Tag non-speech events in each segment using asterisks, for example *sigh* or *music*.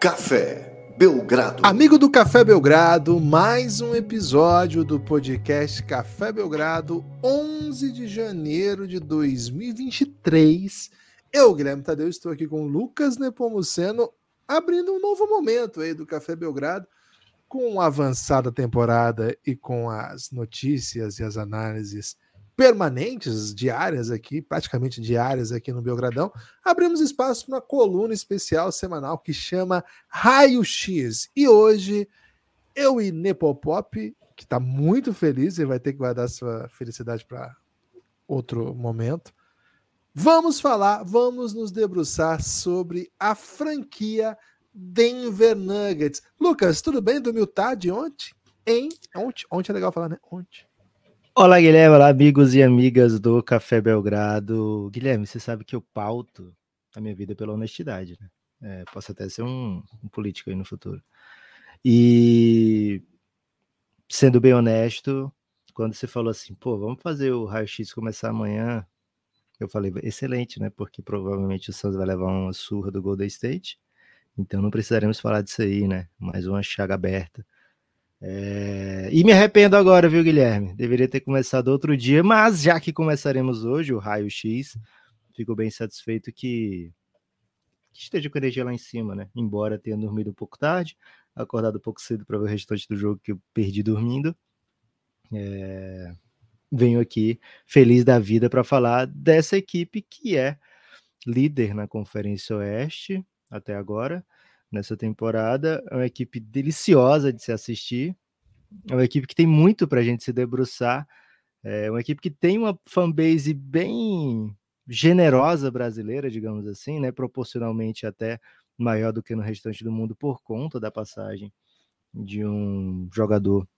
Café Belgrado. Amigo do Café Belgrado, mais um episódio do podcast Café Belgrado, 11 de janeiro de 2023. Eu, Guilherme Tadeu, estou aqui com Lucas Nepomuceno, abrindo um novo momento aí do Café Belgrado, com a avançada temporada e com as notícias e as análises permanentes, diárias aqui, praticamente diárias aqui no Belgradão, abrimos espaço para uma coluna especial semanal que chama Raio X. E hoje eu e Nepopop, que está muito feliz e vai ter que guardar sua felicidade para outro momento, vamos falar, vamos nos debruçar sobre a franquia Denver Nuggets. Lucas, tudo bem? Dormiu tarde ontem? Hein? Ontem, ontem é legal falar, né? Ontem. Olá, Guilherme. Olá, amigos e amigas do Café Belgrado. Guilherme, você sabe que eu pauto a minha vida pela honestidade, né? É, posso até ser um, um, político aí no futuro. E sendo bem honesto, quando você falou assim, pô, vamos fazer o raio-x começar amanhã, eu falei, excelente, né? Porque provavelmente o Santos vai levar uma surra do Golden State, então não precisaremos falar disso aí, né? Mais uma chaga aberta. É... E me arrependo agora, viu, Guilherme? Deveria ter começado outro dia, mas já que começaremos hoje o Raio X, fico bem satisfeito que... que esteja com a energia lá em cima, né? Embora tenha dormido um pouco tarde, acordado um pouco cedo para ver o restante do jogo que eu perdi dormindo. É... Venho aqui feliz da vida para falar dessa equipe que é líder na Conferência Oeste até agora nessa temporada. É uma equipe deliciosa de se assistir. É uma equipe que tem muito para a gente se debruçar. É uma equipe que tem uma fanbase bem generosa brasileira, digamos assim, né? Proporcionalmente até maior do que no restante do mundo por conta da passagem de um jogador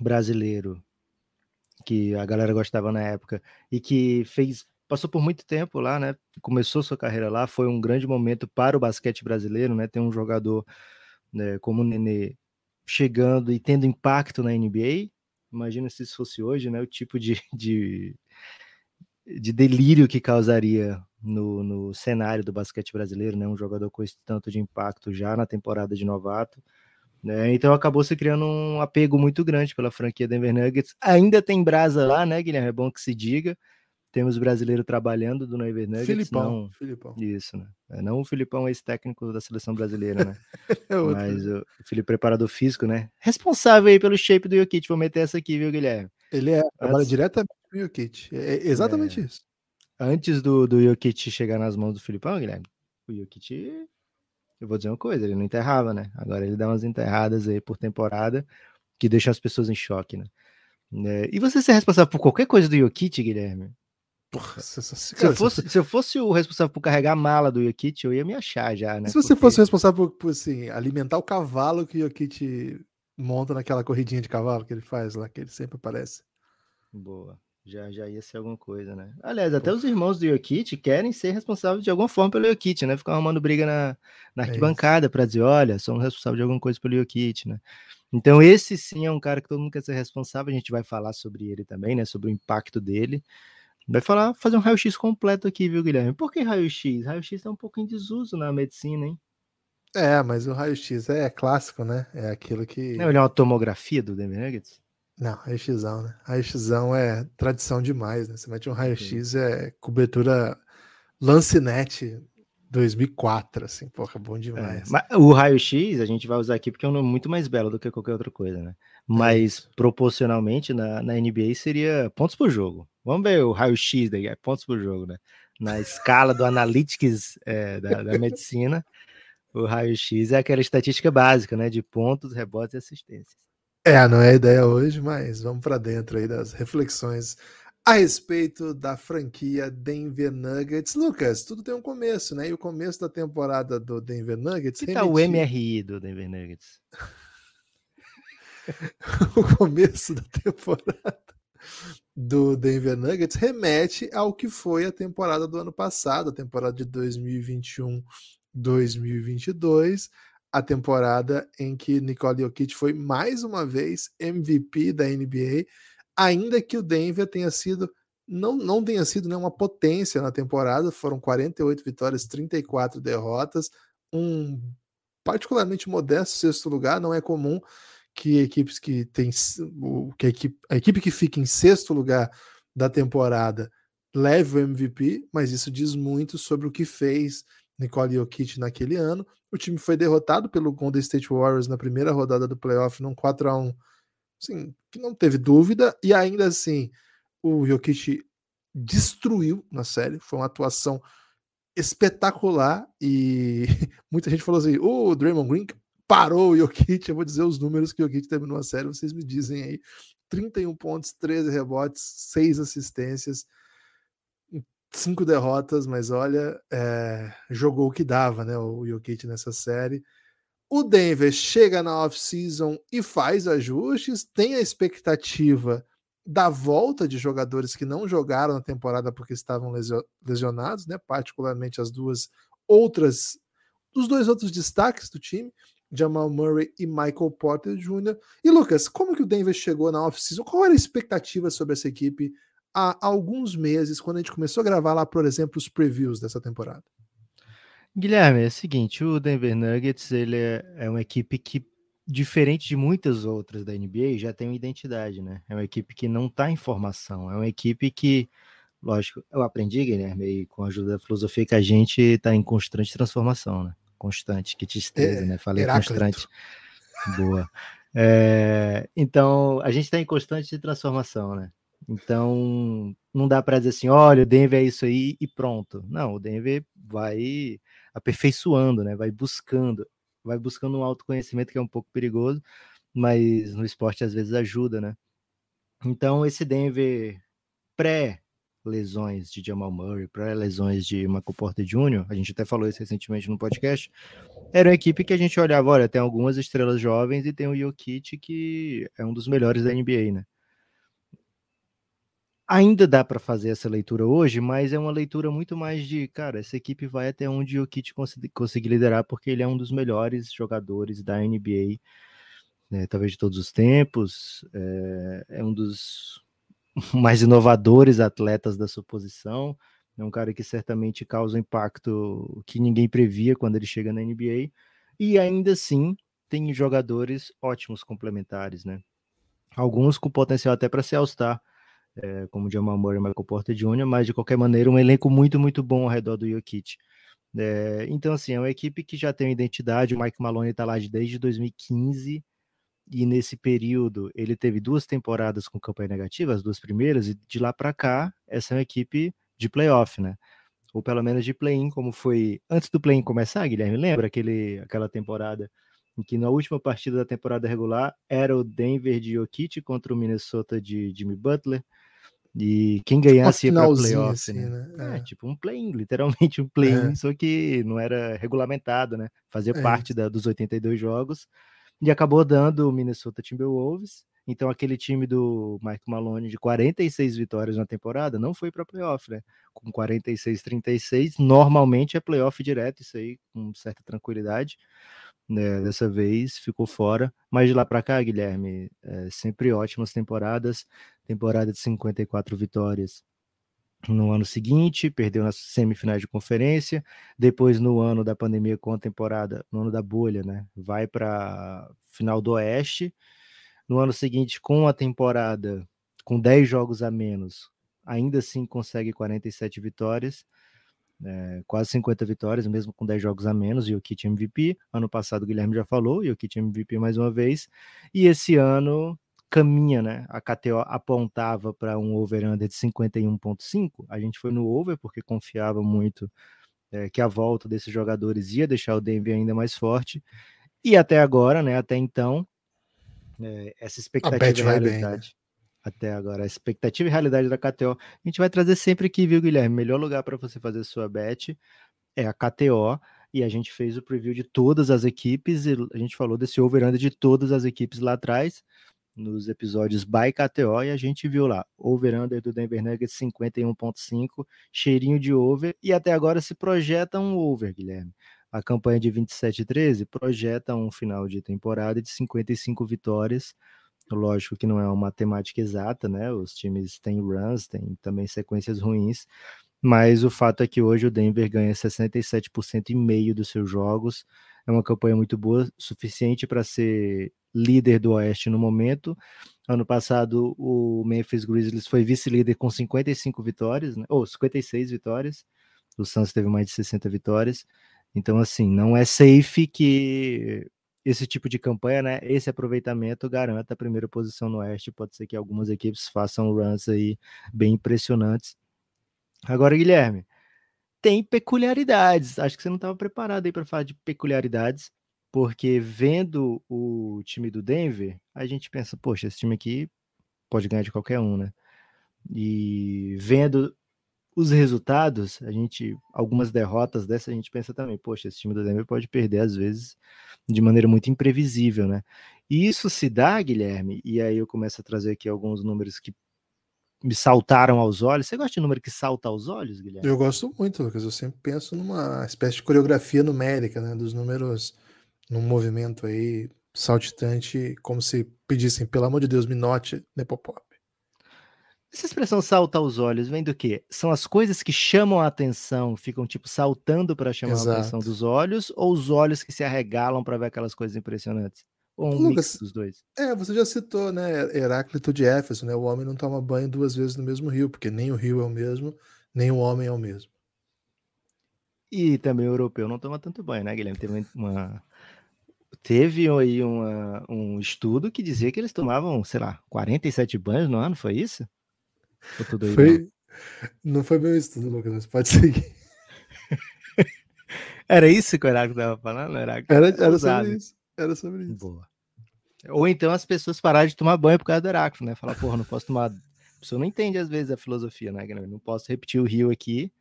brasileiro que a galera gostava na época e que fez passou por muito tempo lá, né? Começou sua carreira lá, foi um grande momento para o basquete brasileiro, né? Tem um jogador né, como o Nenê chegando e tendo impacto na NBA. Imagina se isso fosse hoje, né? O tipo de, de, de delírio que causaria no, no cenário do basquete brasileiro, né? Um jogador com esse tanto de impacto já na temporada de novato. Né? Então acabou se criando um apego muito grande pela franquia Denver Nuggets. Ainda tem brasa lá, né, Guilherme? É bom que se diga. Temos brasileiro trabalhando do Neighbor Nuggets. Filipão, não, Filipão. Isso, né? É, não o Filipão, ex-técnico da seleção brasileira, né? *laughs* é Mas o Felipe, preparador físico, né? Responsável aí pelo shape do Jokic. Vou meter essa aqui, viu, Guilherme? Ele é, trabalha Antes... diretamente com o Jokic. É, é exatamente é... isso. Antes do, do Jokic chegar nas mãos do Filipão, Guilherme, o Jokic, eu vou dizer uma coisa, ele não enterrava, né? Agora ele dá umas enterradas aí por temporada que deixam as pessoas em choque, né? É, e você ser responsável por qualquer coisa do Jokic, Guilherme, Porra, se, se, cara, eu fosse, se, eu fosse o responsável por carregar a mala do Jokic, eu ia me achar já, né? Se você Porque... fosse o responsável por, por assim, alimentar o cavalo que o Jokic monta naquela corridinha de cavalo que ele faz lá, que ele sempre aparece. Boa. Já, já ia ser alguma coisa, né? Aliás, até os irmãos do Jokic querem ser responsáveis de alguma forma pelo Jokic, né? Ficam arrumando briga na, na é arquibancada é para dizer, olha, somos responsáveis de alguma coisa pelo Jokic, né? Então, esse sim é um cara que todo mundo quer ser responsável. A gente vai falar sobre ele também, né? Sobre o impacto dele. Vai falar, fazer um raio-x completo aqui, viu, Guilherme? Por que raio-x? Raio-x é um pouco em desuso na medicina, hein? É, mas o raio-x é clássico, né? É aquilo que. Não, é uma tomografia do Denver Nuggets? Não, raio-x, né? Raio-x é tradição demais, né? Você mete um raio-x, é cobertura Lancinete 2004, assim, porra, bom é, demais. É, o raio-x a gente vai usar aqui porque é um nome muito mais belo do que qualquer outra coisa, né? Mas é proporcionalmente na, na NBA seria pontos por jogo. Vamos ver o raio-x daí, é pontos por jogo, né? Na escala do Analytics é, da, da medicina, o raio-x é aquela estatística básica, né? De pontos, rebotes e assistências. É, não é a ideia hoje, mas vamos para dentro aí das reflexões a respeito da franquia Denver Nuggets. Lucas, tudo tem um começo, né? E o começo da temporada do Denver Nuggets. Que remetia... tá o MRI do Denver Nuggets? *laughs* o começo da temporada do Denver Nuggets remete ao que foi a temporada do ano passado, a temporada de 2021-2022, a temporada em que Nicole Jokic foi mais uma vez MVP da NBA, ainda que o Denver tenha sido não, não tenha sido né, uma potência na temporada, foram 48 vitórias, 34 derrotas, um particularmente modesto sexto lugar. Não é comum que equipes que tem que a equipe, a equipe que fica em sexto lugar da temporada leve o MVP, mas isso diz muito sobre o que fez Nicole Jokic naquele ano. O time foi derrotado pelo Golden State Warriors na primeira rodada do playoff num 4 a 1 assim, que não teve dúvida, e ainda assim o Jokic destruiu na série, foi uma atuação espetacular e *laughs* muita gente falou assim: o Draymond Green parou o Jokic. Eu vou dizer os números que o Jokic terminou a série, vocês me dizem aí: 31 pontos, 13 rebotes, 6 assistências, 5 derrotas, mas olha, é, jogou o que dava, né? O Jokic nessa série. O Denver chega na off-season e faz ajustes, tem a expectativa da volta de jogadores que não jogaram na temporada porque estavam lesionados, né? Particularmente as duas outras, os dois outros destaques do time, Jamal Murray e Michael Porter Jr. E Lucas, como que o Denver chegou na off-season? Qual era a expectativa sobre essa equipe há alguns meses, quando a gente começou a gravar lá, por exemplo, os previews dessa temporada? Guilherme, é o seguinte, o Denver Nuggets ele é, é uma equipe que diferente de muitas outras da NBA, já tem uma identidade, né? É uma equipe que não está em formação, é uma equipe que, lógico, eu aprendi, Guilherme, com a ajuda da filosofia, que a gente está em constante transformação, né? Constante, que tristeza, é, né? Falei Heráclito. constante. Boa. É, então, a gente está em constante transformação, né? Então, não dá para dizer assim, olha, o Denver é isso aí e pronto. Não, o Denver vai aperfeiçoando, né? Vai buscando vai buscando um autoconhecimento que é um pouco perigoso, mas no esporte às vezes ajuda, né? Então, esse Denver pré lesões de Jamal Murray, pré-lesões de Michael Porter Jr., a gente até falou isso recentemente no podcast, era uma equipe que a gente olhava, olha, tem algumas estrelas jovens e tem o Jokic, que é um dos melhores da NBA, né? Ainda dá para fazer essa leitura hoje, mas é uma leitura muito mais de, cara, essa equipe vai até onde o Kit conseguir liderar, porque ele é um dos melhores jogadores da NBA, né, talvez de todos os tempos, é, é, um dos *laughs* mais inovadores atletas da sua posição, é um cara que certamente causa um impacto que ninguém previa quando ele chega na NBA, e ainda assim tem jogadores ótimos complementares, né? Alguns com potencial até para ser All-Star, é, como Jamal Murray e Michael Porter Jr., mas de qualquer maneira um elenco muito, muito bom ao redor do Jokic. É, então, assim, é uma equipe que já tem uma identidade, o Mike Maloney está lá desde 2015, e nesse período ele teve duas temporadas com campanha negativa, as duas primeiras, e de lá para cá, essa é uma equipe de playoff, né? Ou pelo menos de play-in, como foi antes do play-in começar, Guilherme, lembra aquele, aquela temporada em que na última partida da temporada regular era o Denver de Jokic contra o Minnesota de Jimmy Butler, e quem ganhasse tipo ia para playoff, assim, né? né? É. é. tipo um play-in, literalmente um play-in, é. só que não era regulamentado, né? Fazia é parte da, dos 82 jogos. E acabou dando o Minnesota Timberwolves. Então aquele time do Mike Malone de 46 vitórias na temporada não foi para playoff, né? Com 46 36, normalmente é playoff direto, isso aí com certa tranquilidade né, dessa vez ficou fora, mas de lá para cá, Guilherme, é, sempre ótimas temporadas, temporada de 54 vitórias no ano seguinte, perdeu nas semifinais de conferência, depois no ano da pandemia com a temporada, no ano da bolha, né, vai para final do Oeste, no ano seguinte com a temporada com 10 jogos a menos, ainda assim consegue 47 vitórias, é, quase 50 vitórias, mesmo com 10 jogos a menos, e o Kit MVP. Ano passado o Guilherme já falou, e o Kit MVP mais uma vez. E esse ano caminha, né? A KTO apontava para um over-under de 51,5. A gente foi no over porque confiava muito é, que a volta desses jogadores ia deixar o Denver ainda mais forte. E até agora, né? Até então, é, essa expectativa de realidade até agora. A expectativa e realidade da KTO. A gente vai trazer sempre aqui, viu, Guilherme? Melhor lugar para você fazer sua bet é a KTO. E a gente fez o preview de todas as equipes. E a gente falou desse over-under de todas as equipes lá atrás, nos episódios by KTO. E a gente viu lá, over-under do Denver Nuggets 51,5, cheirinho de over. E até agora se projeta um over, Guilherme. A campanha de 27 13 projeta um final de temporada de 55 vitórias Lógico que não é uma matemática exata, né? Os times têm runs, têm também sequências ruins, mas o fato é que hoje o Denver ganha 67% e meio dos seus jogos, é uma campanha muito boa, suficiente para ser líder do Oeste no momento. Ano passado, o Memphis Grizzlies foi vice-líder com 55 vitórias, né? ou 56 vitórias. O Suns teve mais de 60 vitórias. Então, assim, não é safe que esse tipo de campanha, né? Esse aproveitamento garanta a primeira posição no Oeste. Pode ser que algumas equipes façam runs aí bem impressionantes. Agora, Guilherme, tem peculiaridades. Acho que você não estava preparado aí para falar de peculiaridades, porque vendo o time do Denver, a gente pensa, poxa, esse time aqui pode ganhar de qualquer um, né? E vendo os resultados, a gente, algumas derrotas dessa, a gente pensa também, poxa, esse time do Denver pode perder às vezes de maneira muito imprevisível, né? E isso se dá, Guilherme, e aí eu começo a trazer aqui alguns números que me saltaram aos olhos. Você gosta de número que salta aos olhos, Guilherme? Eu gosto muito, Lucas. Eu sempre penso numa espécie de coreografia numérica, né? Dos números num movimento aí saltitante, como se pedissem, pelo amor de Deus, me note Nepopop. Essa expressão salta aos olhos vem do quê? São as coisas que chamam a atenção, ficam tipo saltando para chamar Exato. a atenção dos olhos, ou os olhos que se arregalam para ver aquelas coisas impressionantes? Ou um Lucas, mix dos dois? É, você já citou, né, Heráclito de Éfeso, né? O homem não toma banho duas vezes no mesmo rio, porque nem o rio é o mesmo, nem o homem é o mesmo. E também o europeu não toma tanto banho, né, Guilherme? Teve uma, teve aí uma, um estudo que dizia que eles tomavam, sei lá, 47 banhos no ano, foi isso? Foi... Não foi meu estudo, Lucas, mas pode seguir. *laughs* era isso que o Heráclito estava falando? Heráclito era, era sobre isso. Era sobre isso. Boa. Ou então as pessoas pararam de tomar banho por causa do Heráclito, né? Falar, porra, não posso tomar. *laughs* A pessoa não entende às vezes a filosofia, né? Não posso repetir o rio aqui,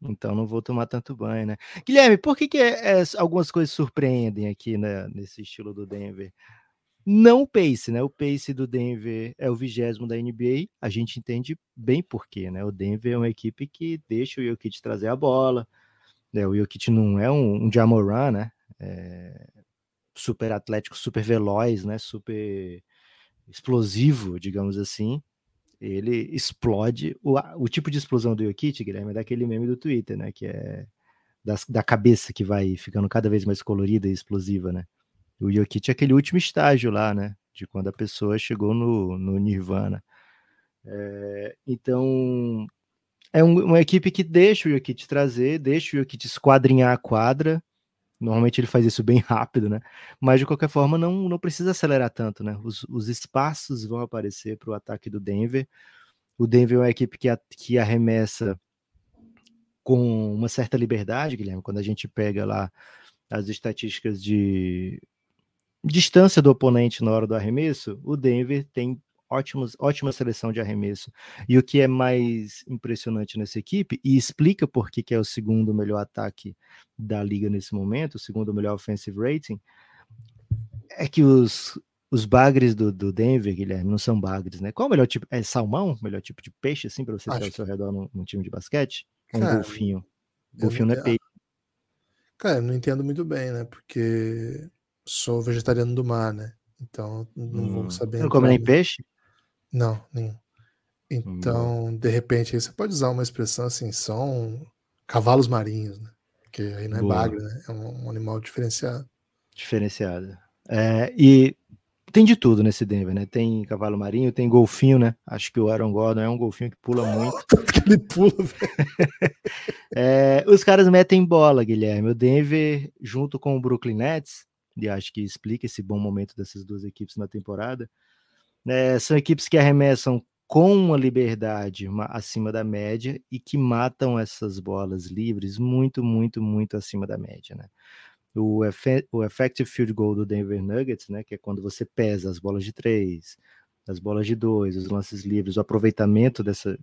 então não vou tomar tanto banho, né? Guilherme, por que, que é, é, algumas coisas surpreendem aqui né, nesse estilo do Denver? Não o pace, né? O pace do Denver é o vigésimo da NBA. A gente entende bem por quê, né? O Denver é uma equipe que deixa o Jokic trazer a bola. Né? O Jokic não é um, um Jamoran, né? É super atlético, super veloz, né? Super explosivo, digamos assim. Ele explode. O, o tipo de explosão do Jokic, Guilherme, é daquele meme do Twitter, né? Que é das, da cabeça que vai ficando cada vez mais colorida e explosiva, né? O Jokic é aquele último estágio lá, né? De quando a pessoa chegou no, no Nirvana. É, então, é um, uma equipe que deixa o Jokic trazer, deixa o Jokic esquadrinhar a quadra. Normalmente ele faz isso bem *laughs* rápido, né? Mas de qualquer forma, não, não precisa acelerar tanto, né? Os, os espaços vão aparecer para o ataque do Denver. O Denver é uma equipe que, a, que arremessa com uma certa liberdade, Guilherme. Quando a gente pega lá as estatísticas de distância do oponente na hora do arremesso, o Denver tem ótimos, ótima seleção de arremesso. E o que é mais impressionante nessa equipe, e explica por que, que é o segundo melhor ataque da liga nesse momento, o segundo melhor offensive rating, é que os, os bagres do, do Denver, Guilherme, não são bagres, né? Qual o melhor tipo? É salmão? O melhor tipo de peixe, assim, para você ter ao seu redor num, num, time de basquete? Um cara, golfinho. Golfinho não é peixe. Cara, eu não entendo muito bem, né? Porque sou vegetariano do mar, né? Então não hum. vou saber. Não come nem peixe? Não, nenhum. Então, hum. de repente, aí você pode usar uma expressão assim, são cavalos marinhos, né? Porque aí não é Boa. bagre, né? É um, um animal diferenciado. Diferenciado. É, e tem de tudo nesse Denver, né? Tem cavalo marinho, tem golfinho, né? Acho que o Aaron Gordon é um golfinho que pula muito. *laughs* Tanto que ele pula, *laughs* é, os caras metem bola, Guilherme. O Denver, junto com o Brooklyn Nets, e acho que explica esse bom momento dessas duas equipes na temporada. É, são equipes que arremessam com uma liberdade acima da média e que matam essas bolas livres muito, muito, muito acima da média, né? O, o effective field goal do Denver Nuggets, né, que é quando você pesa as bolas de três, as bolas de dois, os lances livres, o aproveitamento dessa,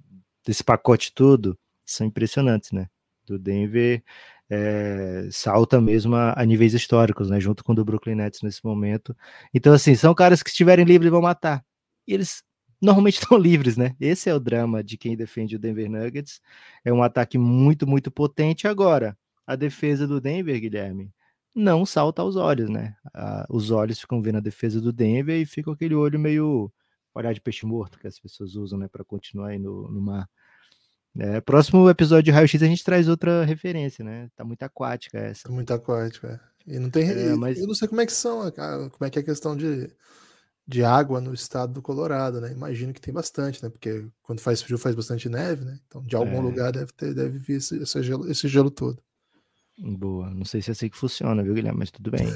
desse pacote todo, são impressionantes, né? Do Denver é, salta mesmo a, a, níveis históricos, né? Junto com o do Brooklyn Nets nesse momento. Então, assim, são caras que estiverem livres vão matar. E eles normalmente *laughs* estão livres, né? Esse é o drama de quem defende o Denver Nuggets. É um ataque muito, muito potente. Agora, a defesa do Denver, Guilherme, não salta aos olhos, né? Ah, os olhos ficam vendo a defesa do Denver e fica aquele olho meio olhar de peixe morto que as pessoas usam, né, para continuar aí no, no mar. É, próximo episódio de Raio X a gente traz outra referência, né? Tá muito aquática essa. Tá muito aquática, E não tem. É, mas... Eu não sei como é que são, como é que é a questão de, de água no estado do Colorado, né? Imagino que tem bastante, né? Porque quando faz frio faz bastante neve, né? Então de algum é. lugar deve ter, deve vir esse, esse, gelo, esse gelo todo. Boa. Não sei se é assim que funciona, viu, Guilherme? Mas tudo bem.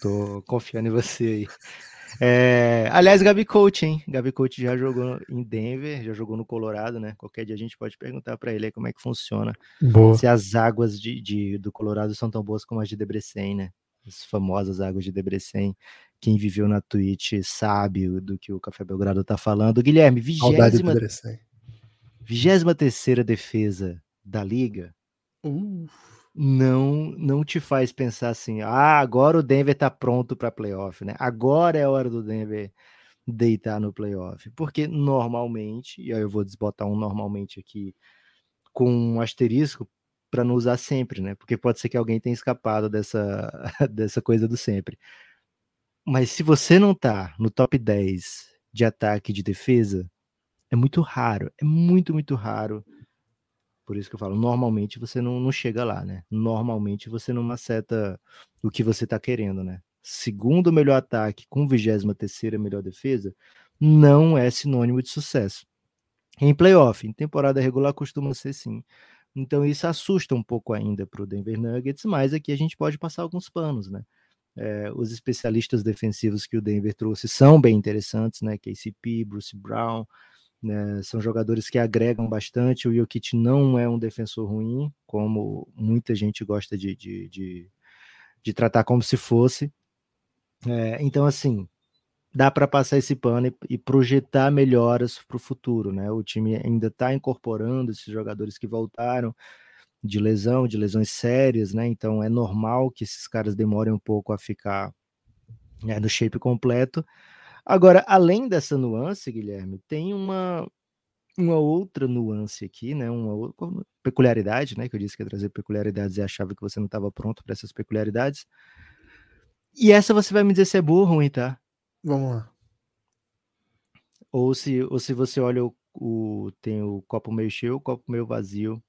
tô confiando em você aí. É... Aliás, Gabi Coach, hein? Gabi Coach já jogou em Denver, já jogou no Colorado, né? Qualquer dia a gente pode perguntar para ele como é que funciona. Boa. Se as águas de, de, do Colorado são tão boas como as de Debrecen, né? As famosas águas de Debrecen. Quem viveu na Twitch sabe do que o Café Belgrado tá falando. Guilherme, vigésima, vigésima terceira defesa da liga. Uh não não te faz pensar assim, ah, agora o Denver tá pronto para playoff, né? Agora é a hora do Denver deitar no playoff, porque normalmente, e aí eu vou desbotar um normalmente aqui com um asterisco para não usar sempre, né? Porque pode ser que alguém tenha escapado dessa *laughs* dessa coisa do sempre. Mas se você não tá no top 10 de ataque e de defesa, é muito raro, é muito, muito raro por isso que eu falo, normalmente você não, não chega lá, né? Normalmente você não maceta o que você tá querendo, né? Segundo melhor ataque com 23 terceira melhor defesa, não é sinônimo de sucesso. Em playoff, em temporada regular costuma ser sim. Então isso assusta um pouco ainda para o Denver Nuggets, mas aqui a gente pode passar alguns panos, né? É, os especialistas defensivos que o Denver trouxe são bem interessantes, né? KCP, Bruce Brown, né, são jogadores que agregam bastante. O Jokic não é um defensor ruim, como muita gente gosta de, de, de, de tratar como se fosse. É, então, assim, dá para passar esse pano e, e projetar melhoras para o futuro. Né? O time ainda está incorporando esses jogadores que voltaram de lesão, de lesões sérias, né? Então é normal que esses caras demorem um pouco a ficar né, no shape completo. Agora, além dessa nuance, Guilherme, tem uma, uma outra nuance aqui, né? Uma outra peculiaridade, né? Que eu disse que ia trazer peculiaridades e achava que você não estava pronto para essas peculiaridades. E essa você vai me dizer se é boa ou ruim, tá? Vamos lá. Ou se, ou se você olha o, o tem o copo meio cheio, o copo meio vazio.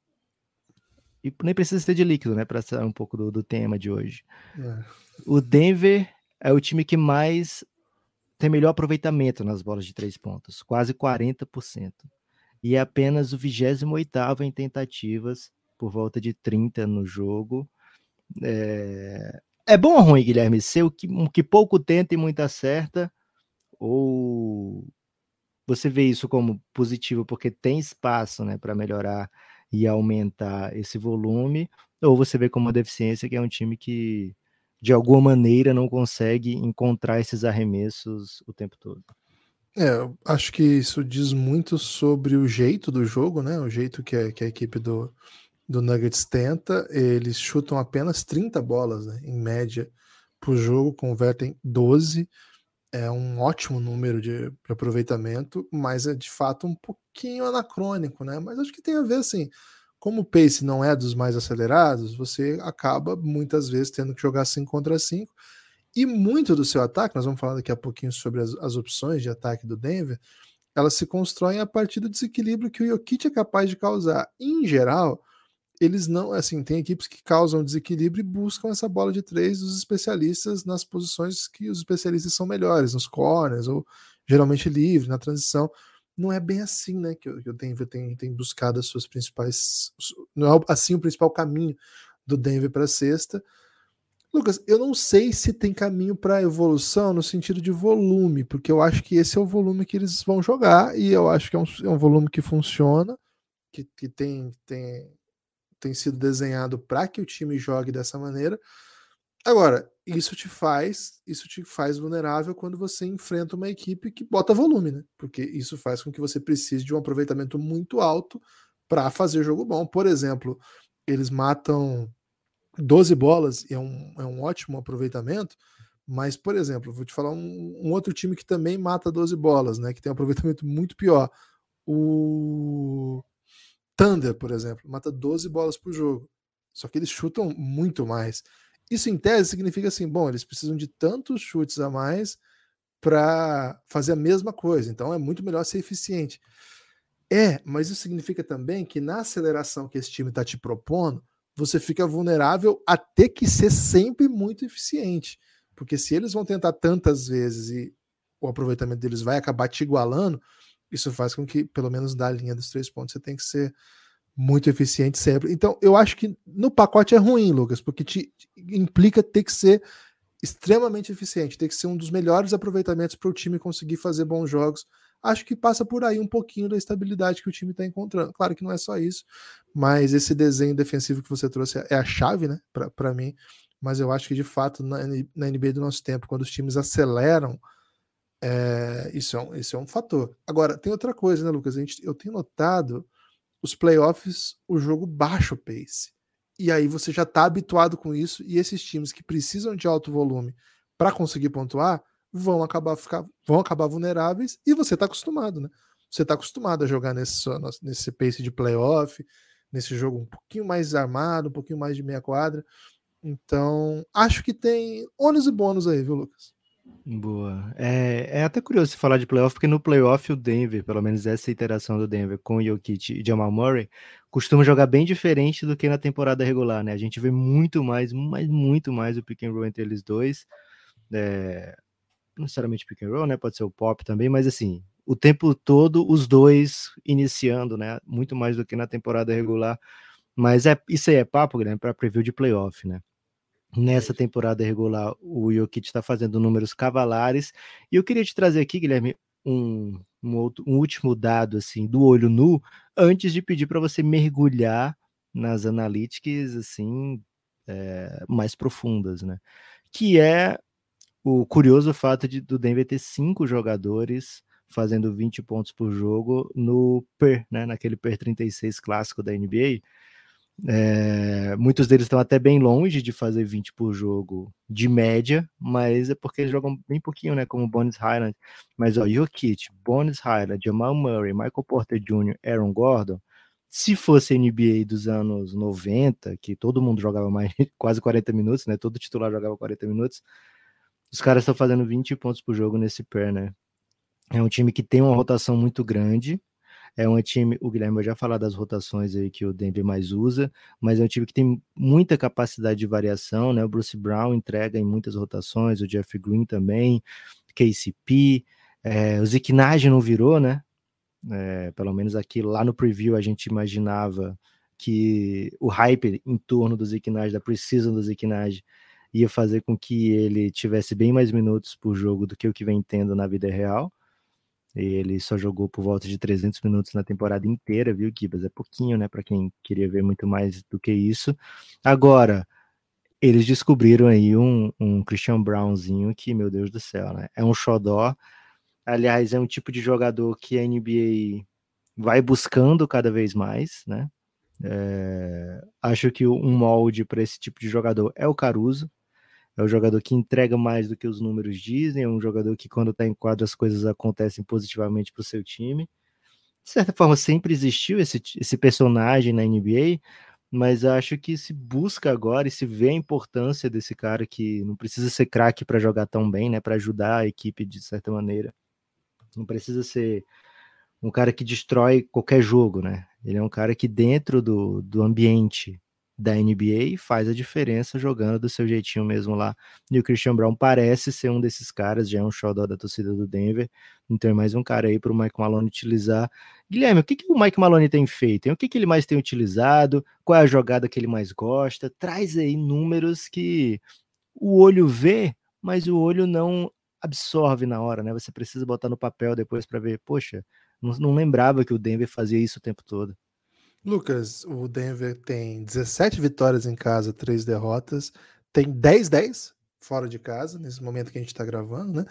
E nem precisa ser de líquido, né? Para sair um pouco do, do tema de hoje. É. O Denver é o time que mais tem melhor aproveitamento nas bolas de três pontos, quase 40%. E é apenas o 28 em tentativas, por volta de 30 no jogo. É, é bom ou ruim, Guilherme, ser o que, um que pouco tenta e muito acerta? Ou você vê isso como positivo porque tem espaço né, para melhorar e aumentar esse volume? Ou você vê como uma deficiência que é um time que de alguma maneira não consegue encontrar esses arremessos o tempo todo. É, eu acho que isso diz muito sobre o jeito do jogo, né? O jeito que a, que a equipe do, do Nuggets tenta. Eles chutam apenas 30 bolas, né, em média, por jogo, convertem 12. É um ótimo número de, de aproveitamento, mas é de fato um pouquinho anacrônico, né? Mas acho que tem a ver, assim, como o pace não é dos mais acelerados, você acaba muitas vezes tendo que jogar 5 contra 5. E muito do seu ataque, nós vamos falar daqui a pouquinho sobre as, as opções de ataque do Denver, elas se constroem a partir do desequilíbrio que o Jokic é capaz de causar. Em geral, eles não, assim, tem equipes que causam desequilíbrio e buscam essa bola de três dos especialistas nas posições que os especialistas são melhores, nos corners ou geralmente livre, na transição não é bem assim, né? Que, o Denver tem, tem buscado as suas principais. Não é assim o principal caminho do Denver para sexta. Lucas, eu não sei se tem caminho para evolução no sentido de volume, porque eu acho que esse é o volume que eles vão jogar e eu acho que é um, é um volume que funciona, que, que tem, tem, tem sido desenhado para que o time jogue dessa maneira. Agora, isso te faz, isso te faz vulnerável quando você enfrenta uma equipe que bota volume, né? Porque isso faz com que você precise de um aproveitamento muito alto para fazer jogo bom. Por exemplo, eles matam 12 bolas e é um, é um ótimo aproveitamento, mas, por exemplo, vou te falar um, um, outro time que também mata 12 bolas, né? Que tem um aproveitamento muito pior. O Thunder, por exemplo, mata 12 bolas por jogo. Só que eles chutam muito mais. Isso em tese significa assim, bom, eles precisam de tantos chutes a mais para fazer a mesma coisa, então é muito melhor ser eficiente. É, mas isso significa também que na aceleração que esse time está te propondo, você fica vulnerável a ter que ser sempre muito eficiente. Porque se eles vão tentar tantas vezes e o aproveitamento deles vai acabar te igualando, isso faz com que, pelo menos da linha dos três pontos, você tem que ser muito eficiente sempre. Então, eu acho que no pacote é ruim, Lucas, porque te, implica ter que ser extremamente eficiente, ter que ser um dos melhores aproveitamentos para o time conseguir fazer bons jogos. Acho que passa por aí um pouquinho da estabilidade que o time está encontrando. Claro que não é só isso, mas esse desenho defensivo que você trouxe é a chave, né, para mim. Mas eu acho que de fato na, na NBA do nosso tempo, quando os times aceleram, é, isso, é um, isso é um fator. Agora, tem outra coisa, né, Lucas? A gente, eu tenho notado os playoffs, o jogo baixa o pace. E aí você já está habituado com isso, e esses times que precisam de alto volume para conseguir pontuar vão acabar, ficar, vão acabar vulneráveis, e você está acostumado, né? Você está acostumado a jogar nesse, nesse pace de playoff, nesse jogo um pouquinho mais armado, um pouquinho mais de meia quadra. Então, acho que tem ônus e bônus aí, viu, Lucas? Boa. É, é até curioso você falar de playoff, porque no playoff o Denver, pelo menos essa iteração do Denver com o Jokic e Jamal Murray, costuma jogar bem diferente do que na temporada regular, né? A gente vê muito mais, mas muito mais o pick and roll entre eles dois. É, não necessariamente pick and roll, né? Pode ser o pop também, mas assim, o tempo todo os dois iniciando, né? Muito mais do que na temporada regular. Mas é, isso aí é papo, Guilherme, para preview de playoff, né? Nessa temporada regular, o Jokic está fazendo números cavalares. E eu queria te trazer aqui, Guilherme, um, um, outro, um último dado assim do olho nu, antes de pedir para você mergulhar nas analíticas assim é, mais profundas, né? Que é o curioso fato de do Denver ter cinco jogadores fazendo 20 pontos por jogo no PER, né? Naquele PER 36 clássico da NBA é, muitos deles estão até bem longe de fazer 20 por jogo de média, mas é porque eles jogam bem pouquinho, né? Como Bones Highland. Mas ó, Jokic, Bones Highland, Jamal Murray, Michael Porter Jr., Aaron Gordon. Se fosse NBA dos anos 90, que todo mundo jogava mais *laughs* quase 40 minutos, né? Todo titular jogava 40 minutos. Os caras estão fazendo 20 pontos por jogo nesse pair, né? É um time que tem uma rotação muito grande, é um time, o Guilherme já falar das rotações aí que o Denver mais usa, mas é um time que tem muita capacidade de variação, né? O Bruce Brown entrega em muitas rotações, o Jeff Green também, KCP, é, o Zicknage não virou, né? É, pelo menos aqui lá no preview a gente imaginava que o hype em torno do Zicknage, da precisão do Zicknage, ia fazer com que ele tivesse bem mais minutos por jogo do que o que vem tendo na vida real. Ele só jogou por volta de 300 minutos na temporada inteira, viu, Kibas? É pouquinho, né, para quem queria ver muito mais do que isso. Agora, eles descobriram aí um, um Christian Brownzinho que, meu Deus do céu, né? É um xodó. Aliás, é um tipo de jogador que a NBA vai buscando cada vez mais, né? É, acho que um molde para esse tipo de jogador é o Caruso, é um jogador que entrega mais do que os números dizem, é um jogador que, quando está em quadro, as coisas acontecem positivamente para o seu time. De certa forma, sempre existiu esse, esse personagem na NBA, mas acho que se busca agora e se vê a importância desse cara que não precisa ser craque para jogar tão bem, né, para ajudar a equipe de certa maneira. Não precisa ser um cara que destrói qualquer jogo, né? Ele é um cara que dentro do, do ambiente da NBA faz a diferença jogando do seu jeitinho mesmo lá. E o Christian Brown parece ser um desses caras, já é um showdown da torcida do Denver, então é mais um cara aí para o Mike Malone utilizar. Guilherme, o que, que o Mike Malone tem feito? O que, que ele mais tem utilizado? Qual é a jogada que ele mais gosta? Traz aí números que o olho vê, mas o olho não absorve na hora, né? Você precisa botar no papel depois para ver, poxa, não, não lembrava que o Denver fazia isso o tempo todo. Lucas, o Denver tem 17 vitórias em casa, 3 derrotas, tem 10-10 fora de casa, nesse momento que a gente está gravando, né?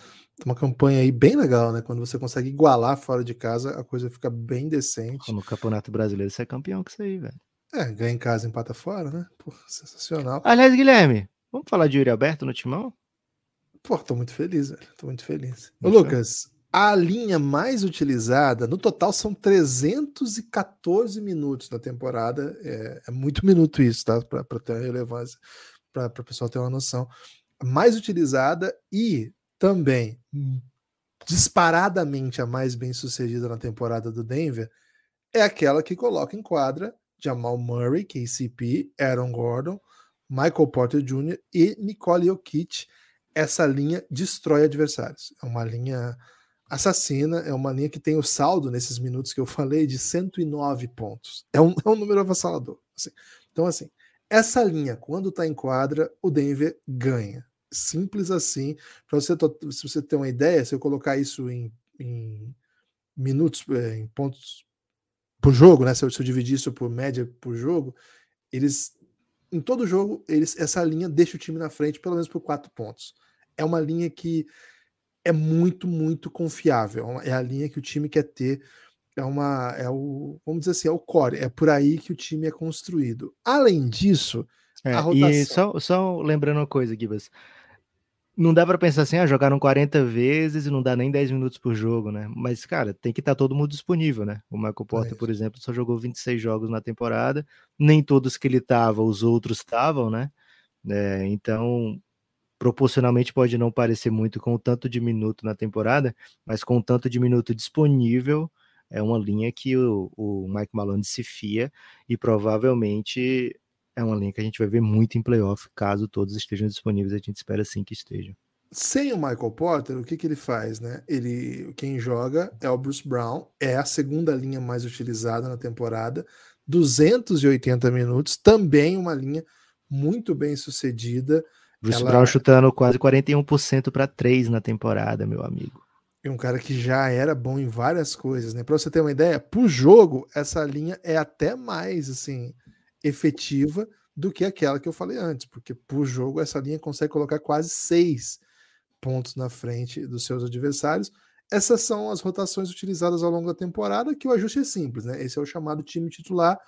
Uma campanha aí bem legal, né? Quando você consegue igualar fora de casa, a coisa fica bem decente. No Campeonato Brasileiro, você é campeão com isso aí, velho. É, ganha em casa, empata fora, né? Pô, sensacional. Aliás, Guilherme, vamos falar de Yuri Alberto no timão? Pô, tô muito feliz, velho. Tô muito feliz. Ô, Lucas, a linha mais utilizada, no total são 314 minutos na temporada. É, é muito minuto isso, tá? Para ter relevância, para o pessoal ter uma noção. Mais utilizada e também disparadamente a mais bem sucedida na temporada do Denver é aquela que coloca em quadra Jamal Murray, KCP, Aaron Gordon, Michael Porter Jr. e Nicole Jokic. Essa linha destrói adversários. É uma linha assassina, é uma linha que tem o saldo nesses minutos que eu falei de 109 pontos. É um, é um número avassalador. Assim. Então, assim, essa linha, quando está em quadra, o Denver ganha. Simples assim. Para você, se você ter uma ideia, se eu colocar isso em, em minutos, eh, em pontos por jogo, né? Se eu, se eu dividir isso por média por jogo, eles em todo jogo, eles, essa linha deixa o time na frente, pelo menos por quatro pontos. É uma linha que é muito, muito confiável. É, é a linha que o time quer ter. É uma, é o, vamos dizer assim, é o core. É por aí que o time é construído. Além disso, é, a rotação. E só, só lembrando uma coisa, Gibas não dá para pensar assim, ah, jogaram 40 vezes e não dá nem 10 minutos por jogo, né? Mas, cara, tem que estar tá todo mundo disponível, né? O Michael Porter, é por exemplo, só jogou 26 jogos na temporada, nem todos que ele tava, os outros estavam, né? É, então, proporcionalmente pode não parecer muito com o tanto de minuto na temporada, mas com o tanto de minuto disponível, é uma linha que o, o Mike Malone se fia e provavelmente é uma linha que a gente vai ver muito em playoff, caso todos estejam disponíveis, a gente espera sim que estejam. Sem o Michael Porter, o que, que ele faz, né? Ele, quem joga é o Bruce Brown, é a segunda linha mais utilizada na temporada, 280 minutos, também uma linha muito bem sucedida. Bruce Ela... Brown chutando quase 41% para 3 na temporada, meu amigo. E um cara que já era bom em várias coisas, né? Para você ter uma ideia, por jogo, essa linha é até mais assim efetiva do que aquela que eu falei antes, porque por jogo essa linha consegue colocar quase seis pontos na frente dos seus adversários. Essas são as rotações utilizadas ao longo da temporada, que o ajuste é simples, né? Esse é o chamado time titular.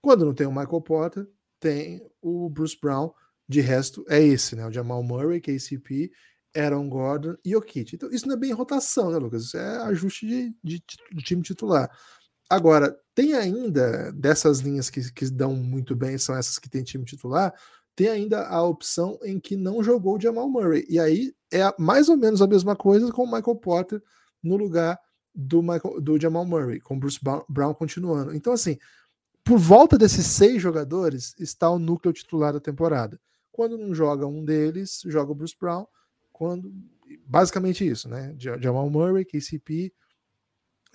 Quando não tem o Michael Porter, tem o Bruce Brown. De resto, é esse, né? O Jamal Murray, KCP, Aaron Gordon e o Kit. Então, isso não é bem rotação, né, Lucas? Isso é ajuste de, de, de time titular. Agora, tem ainda, dessas linhas que, que dão muito bem, são essas que tem time titular, tem ainda a opção em que não jogou o Jamal Murray. E aí é mais ou menos a mesma coisa com o Michael Porter no lugar do, Michael, do Jamal Murray, com o Bruce Brown continuando. Então, assim, por volta desses seis jogadores está o núcleo titular da temporada. Quando não joga um deles, joga o Bruce Brown. Quando basicamente isso, né? Jamal Murray, KCP,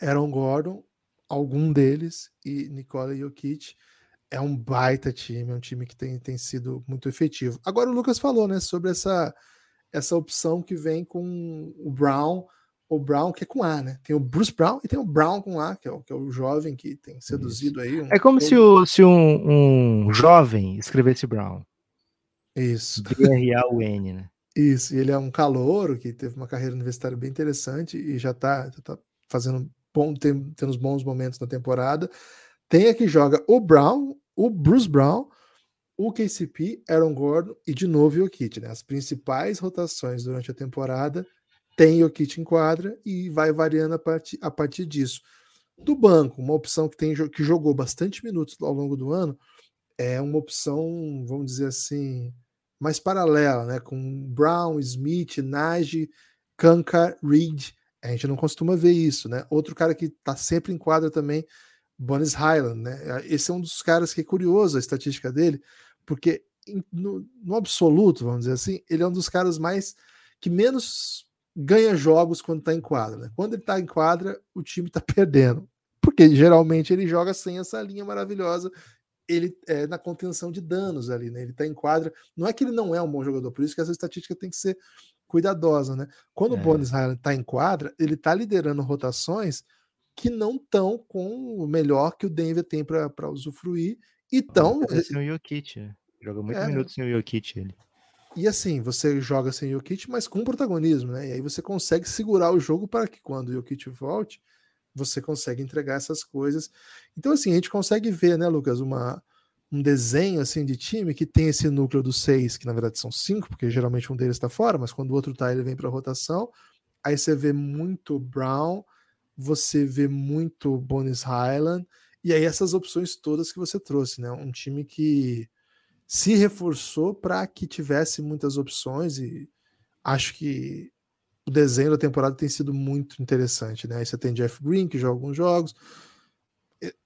Aaron Gordon algum deles e Nikola Jokic é um baita time, é um time que tem, tem sido muito efetivo. Agora o Lucas falou, né, sobre essa essa opção que vem com o Brown, o Brown que é com A, né? Tem o Bruce Brown e tem o Brown com A, que é o, que é o jovem que tem seduzido aí. Um, é como todo... se, o, se um, um jovem escrevesse Brown. Isso. B-R-A-U-N, né? Isso, e ele é um calouro que teve uma carreira universitária bem interessante e já está tá fazendo bom, tem, tendo os bons momentos na temporada. Tem aqui joga o Brown, o Bruce Brown, o KCP, Aaron Gordon e de novo o Jokic, né? As principais rotações durante a temporada tem o Jokic em quadra e vai variando a partir, a partir disso. Do banco, uma opção que tem que jogou bastante minutos ao longo do ano é uma opção, vamos dizer assim, mais paralela, né? Com Brown, Smith, Nagy, Kanka, Reed a gente não costuma ver isso, né? Outro cara que tá sempre em quadra também, Bonis Highland, né? Esse é um dos caras que é curioso a estatística dele, porque no, no, absoluto, vamos dizer assim, ele é um dos caras mais que menos ganha jogos quando tá em quadra. Né? Quando ele tá em quadra, o time tá *laughs* perdendo, porque geralmente ele joga sem essa linha maravilhosa. Ele é na contenção de danos ali, né? Ele tá em quadra. Não é que ele não é um bom jogador, por isso que essa estatística tem que ser cuidadosa, né? Quando é. o Bones Highland está em quadra, ele está liderando rotações que não estão com o melhor que o Denver tem para usufruir e tão sem o Jokic, né? joga muito é. minutos sem o Jokic ele. E assim, você joga sem o Jokic, mas com protagonismo, né? E aí você consegue segurar o jogo para que quando o Jokic volte, você consegue entregar essas coisas. Então assim, a gente consegue ver, né, Lucas, uma um desenho assim de time que tem esse núcleo dos seis, que na verdade são cinco, porque geralmente um deles está fora, mas quando o outro tá, ele vem para rotação. Aí você vê muito Brown, você vê muito Bonis Highland, e aí essas opções todas que você trouxe, né? Um time que se reforçou para que tivesse muitas opções e acho que o desenho da temporada tem sido muito interessante, né? Aí você tem Jeff Green que joga alguns jogos.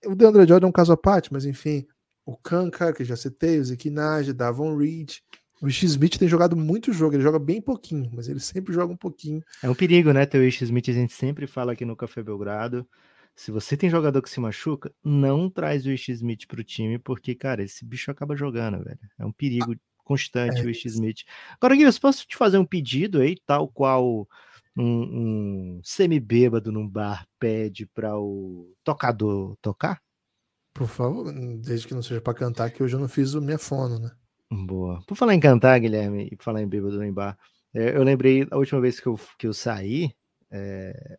O DeAndre Jordan é um caso à parte, mas enfim, o Kanka, que já citei, o Zikinage, Davon Reed. O Ish Smith tem jogado muito jogo, ele joga bem pouquinho, mas ele sempre joga um pouquinho. É um perigo, né? Ter o Ish Smith, a gente sempre fala aqui no Café Belgrado. Se você tem jogador que se machuca, não traz o Ish Smith pro time, porque, cara, esse bicho acaba jogando, velho. É um perigo constante é. o Ish Smith. Agora, Guilherme, posso te fazer um pedido aí, tal qual um, um semi-bêbado num bar pede para o tocador tocar? Por favor, desde que não seja para cantar, que hoje eu não fiz o minha fono, né? Boa. Por falar em cantar, Guilherme, e falar em bêbado em bar, é, eu lembrei a última vez que eu, que eu saí, é,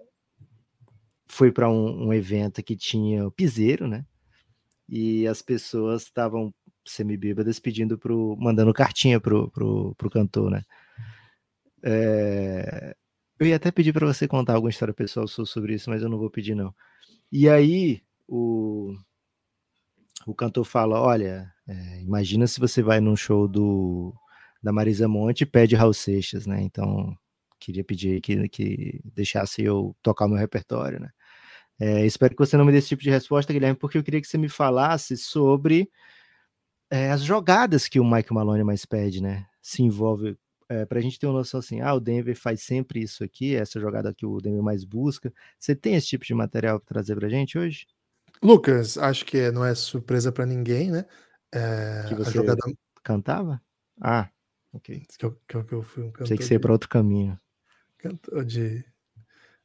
foi para um, um, evento que tinha o piseiro, né? E as pessoas estavam semi-bêbadas pedindo pro, mandando cartinha pro, pro, pro cantor, né? É, eu ia até pedir para você contar alguma história pessoal sobre isso, mas eu não vou pedir, não. E aí, o, o cantor fala: Olha, é, imagina se você vai num show do da Marisa Monte e pede Raul Seixas, né? Então, queria pedir que, que deixasse eu tocar o meu repertório, né? É, espero que você não me dê esse tipo de resposta, Guilherme, porque eu queria que você me falasse sobre é, as jogadas que o Mike Maloney mais pede, né? Se envolve é, para a gente ter uma noção assim, ah, o Denver faz sempre isso aqui, essa jogada que o Denver mais busca. Você tem esse tipo de material para trazer para a gente hoje? Lucas, acho que não é surpresa para ninguém, né? É, que você a jogada... cantava? Ah, ok. Que eu, que eu, que eu fui um cantor. Sei que você ia para outro caminho. Cantor de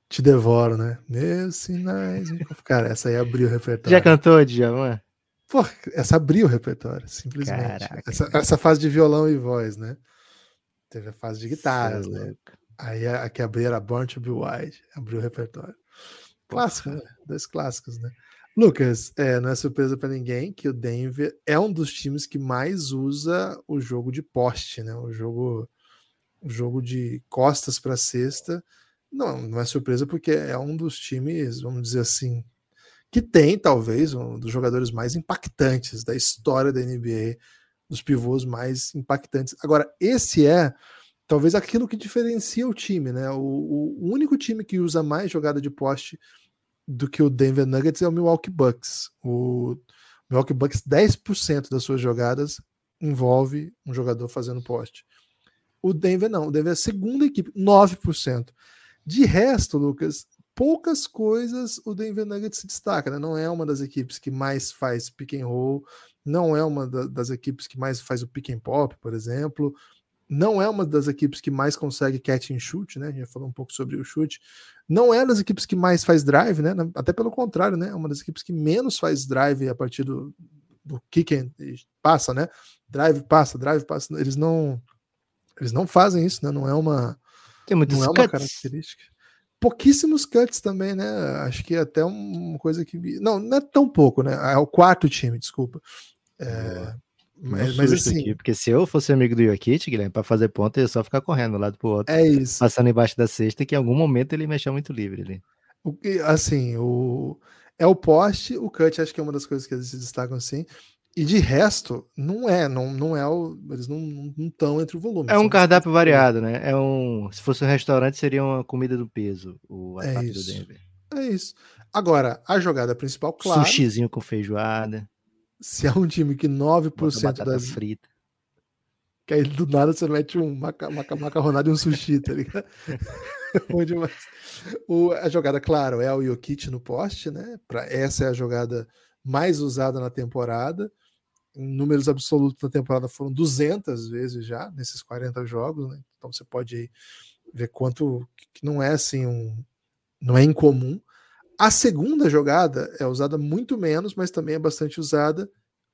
Te Devoro, né? Meus sinais. Cara, essa aí abriu o repertório. Já cantou, Djavan? Pô, essa abriu o repertório, simplesmente. Essa, essa, fase de violão e voz, né? Teve a fase de guitarras, é né? Aí a, a que abriu era Born to Be Wild, abriu o repertório. Clássico, né? Dois clássicos, né? Lucas, é, não é surpresa para ninguém que o Denver é um dos times que mais usa o jogo de poste, né? O jogo, o jogo de costas para cesta. Não, não é surpresa porque é um dos times, vamos dizer assim, que tem talvez um dos jogadores mais impactantes da história da NBA, dos pivôs mais impactantes. Agora, esse é talvez aquilo que diferencia o time, né? O, o único time que usa mais jogada de poste do que o Denver Nuggets é o Milwaukee Bucks. O Milwaukee Bucks, 10% das suas jogadas envolve um jogador fazendo poste. O Denver não, o Denver é a segunda equipe, 9%. De resto, Lucas, poucas coisas o Denver Nuggets se destaca, né? Não é uma das equipes que mais faz pick and roll, não é uma da, das equipes que mais faz o pick and pop, por exemplo. Não é uma das equipes que mais consegue catch and shoot, né? A gente já falou um pouco sobre o chute. Não é das equipes que mais faz drive, né? Até pelo contrário, né? É uma das equipes que menos faz drive a partir do, do kick and passa, né? Drive passa, drive passa. Eles não eles não fazem isso, né? Não é uma tem não é uma característica pouquíssimos cuts também, né? Acho que até uma coisa que. Não, não é tão pouco, né? É o quarto time, desculpa. É, mas, mas assim. Aqui, porque se eu fosse amigo do Jokic, Guilherme, para fazer ponto, eu só ficar correndo um lado pro outro. É isso. Passando embaixo da cesta, que em algum momento ele mexeu muito livre ali. O assim, o. É o poste, o cut acho que é uma das coisas que eles se destacam assim. E de resto, não é, não, não é o. Eles não estão entre o volume. É um cardápio variado, né? É um. Se fosse um restaurante, seria uma comida do peso, o é ataque do Denver. É isso. Agora, a jogada principal, claro. Sushizinho com feijoada. Se é um time que 9% das. frita. Que aí do nada você mete um maca, maca, macarronado e um sushi, tá ligado? *laughs* Bom demais. O, a jogada, claro, é o Jokic no poste, né? Pra, essa é a jogada mais usada na temporada em números absolutos na temporada foram 200 vezes já nesses 40 jogos, né? então você pode ver quanto que não é assim um não é incomum. A segunda jogada é usada muito menos, mas também é bastante usada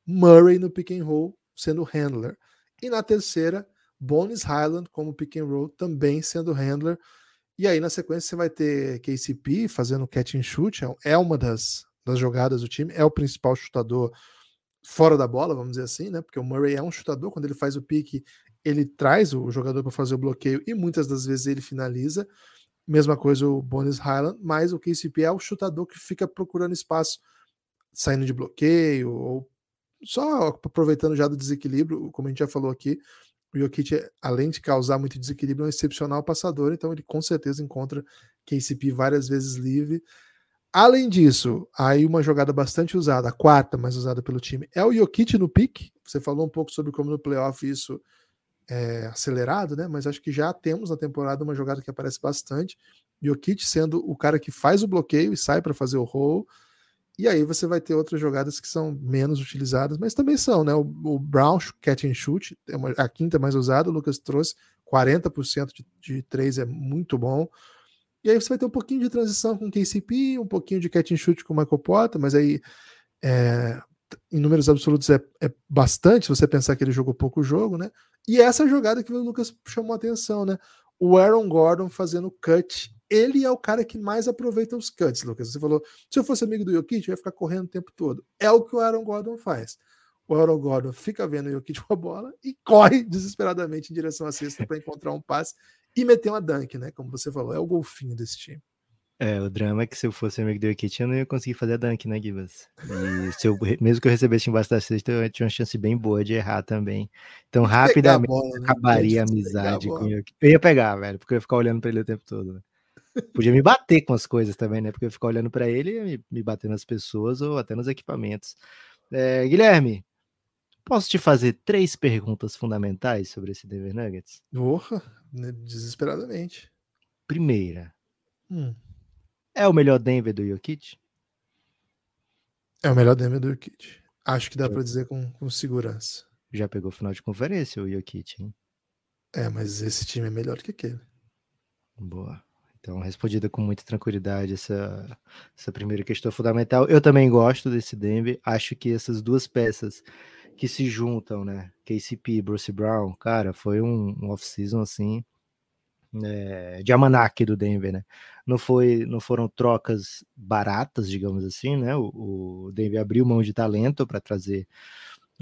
Murray no pick and roll sendo handler. E na terceira, Bones Highland como pick and roll também sendo handler. E aí na sequência você vai ter KCP fazendo catch and shoot, é, é uma das, das jogadas do time, é o principal chutador fora da bola, vamos dizer assim, né? Porque o Murray é um chutador, quando ele faz o pique, ele traz o jogador para fazer o bloqueio e muitas das vezes ele finaliza. Mesma coisa o Bones Highland, mas o KCP é o chutador que fica procurando espaço, saindo de bloqueio ou só aproveitando já do desequilíbrio, como a gente já falou aqui. O Jokic, além de causar muito desequilíbrio, é um excepcional passador, então ele com certeza encontra KCP várias vezes livre Além disso, aí uma jogada bastante usada, a quarta mais usada pelo time, é o Jokic no pique. Você falou um pouco sobre como no playoff isso é acelerado, né? Mas acho que já temos na temporada uma jogada que aparece bastante. Jokic sendo o cara que faz o bloqueio e sai para fazer o roll. E aí você vai ter outras jogadas que são menos utilizadas, mas também são, né? O, o Brown catch and shoot, é uma, a quinta mais usada, o Lucas trouxe 40% de, de 3 é muito bom. E aí você vai ter um pouquinho de transição com KCP, um pouquinho de catch and shoot com Michael Potter, mas aí é, em números absolutos é, é, bastante, se você pensar que ele jogou pouco jogo, né? E essa jogada que o Lucas chamou a atenção, né? O Aaron Gordon fazendo cut. Ele é o cara que mais aproveita os cuts, Lucas. Você falou, se eu fosse amigo do Jokic, eu ia ficar correndo o tempo todo. É o que o Aaron Gordon faz. O Aaron Gordon fica vendo o Jokic com a bola e corre desesperadamente em direção à cesta para encontrar um passe e meter uma dunk, né? Como você falou, é o golfinho desse time. É, o drama é que se eu fosse amigo do Jokic, eu não ia conseguir fazer a dunk, né, Gibas? E se eu, mesmo que eu recebesse embaixo da cesta, eu tinha uma chance bem boa de errar também. Então, rapidamente, bola, né? acabaria a amizade a com o Jokic. Eu ia pegar, velho, porque eu ia ficar olhando para ele o tempo todo, né? Podia me bater com as coisas também, né? Porque eu ia ficar olhando para ele e me, me bater nas pessoas ou até nos equipamentos. É, Guilherme, posso te fazer três perguntas fundamentais sobre esse Denver Nuggets? Porra, né, desesperadamente. Primeira. Hum. É o melhor Denver do Jokic? É o melhor Denver do Jokic. Acho que dá para dizer com, com, segurança. Já pegou o final de conferência o Jokic, hein? É, mas esse time é melhor que aquele. Boa. Então, respondida com muita tranquilidade essa, essa primeira questão fundamental. Eu também gosto desse Denver. Acho que essas duas peças que se juntam, né? KCP Bruce Brown, cara, foi um, um off-season assim é, de almanac do Denver, né? Não, foi, não foram trocas baratas, digamos assim, né? O, o Denver abriu mão de talento para trazer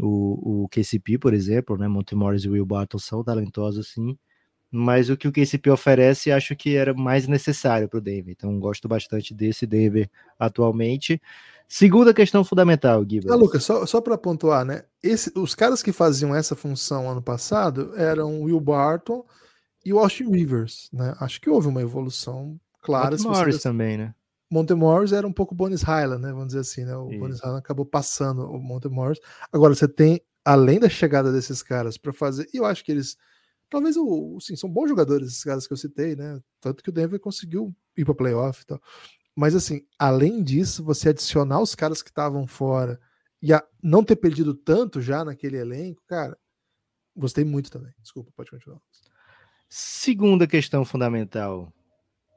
o, o KCP, por exemplo, né? Monte Morris e Will Barton são talentosos, sim, mas o que o KCP oferece acho que era mais necessário para o Denver. Então, gosto bastante desse Denver atualmente. Segunda questão fundamental, Gui. Ah, Lucas, só, só para pontuar, né? Esse, os caras que faziam essa função ano passado eram Will Barton e o Austin Rivers, né? Acho que houve uma evolução clara. Monte Morris você... também, né? Monte Morris era um pouco Bonis Highland, né? Vamos dizer assim, né? O Isso. Bonis Highland acabou passando o Monte Morris. Agora você tem, além da chegada desses caras para fazer, e eu acho que eles, talvez, o, sim, são bons jogadores esses caras que eu citei, né? Tanto que o Denver conseguiu ir para playoff e tal. Mas assim, além disso, você adicionar os caras que estavam fora e a não ter perdido tanto já naquele elenco, cara, gostei muito também. Desculpa, pode continuar. Segunda questão fundamental.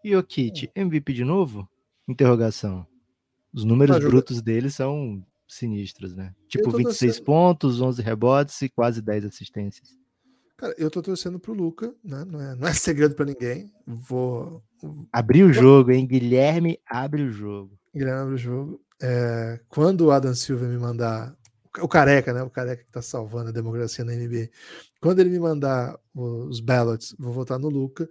Jokic, MVP de novo? Interrogação. Os números tá brutos dele são sinistros, né? Tipo 26 torcendo. pontos, 11 rebotes e quase 10 assistências. Cara, eu tô torcendo pro Luca, né? Não é, não é *laughs* segredo para ninguém. Vou. Abrir o jogo, hein? Guilherme abre o jogo. Guilherme abre o jogo. É, quando o Adam Silva me mandar. O careca, né? O careca que tá salvando a democracia na NBA. Quando ele me mandar os ballots, vou votar no Luca.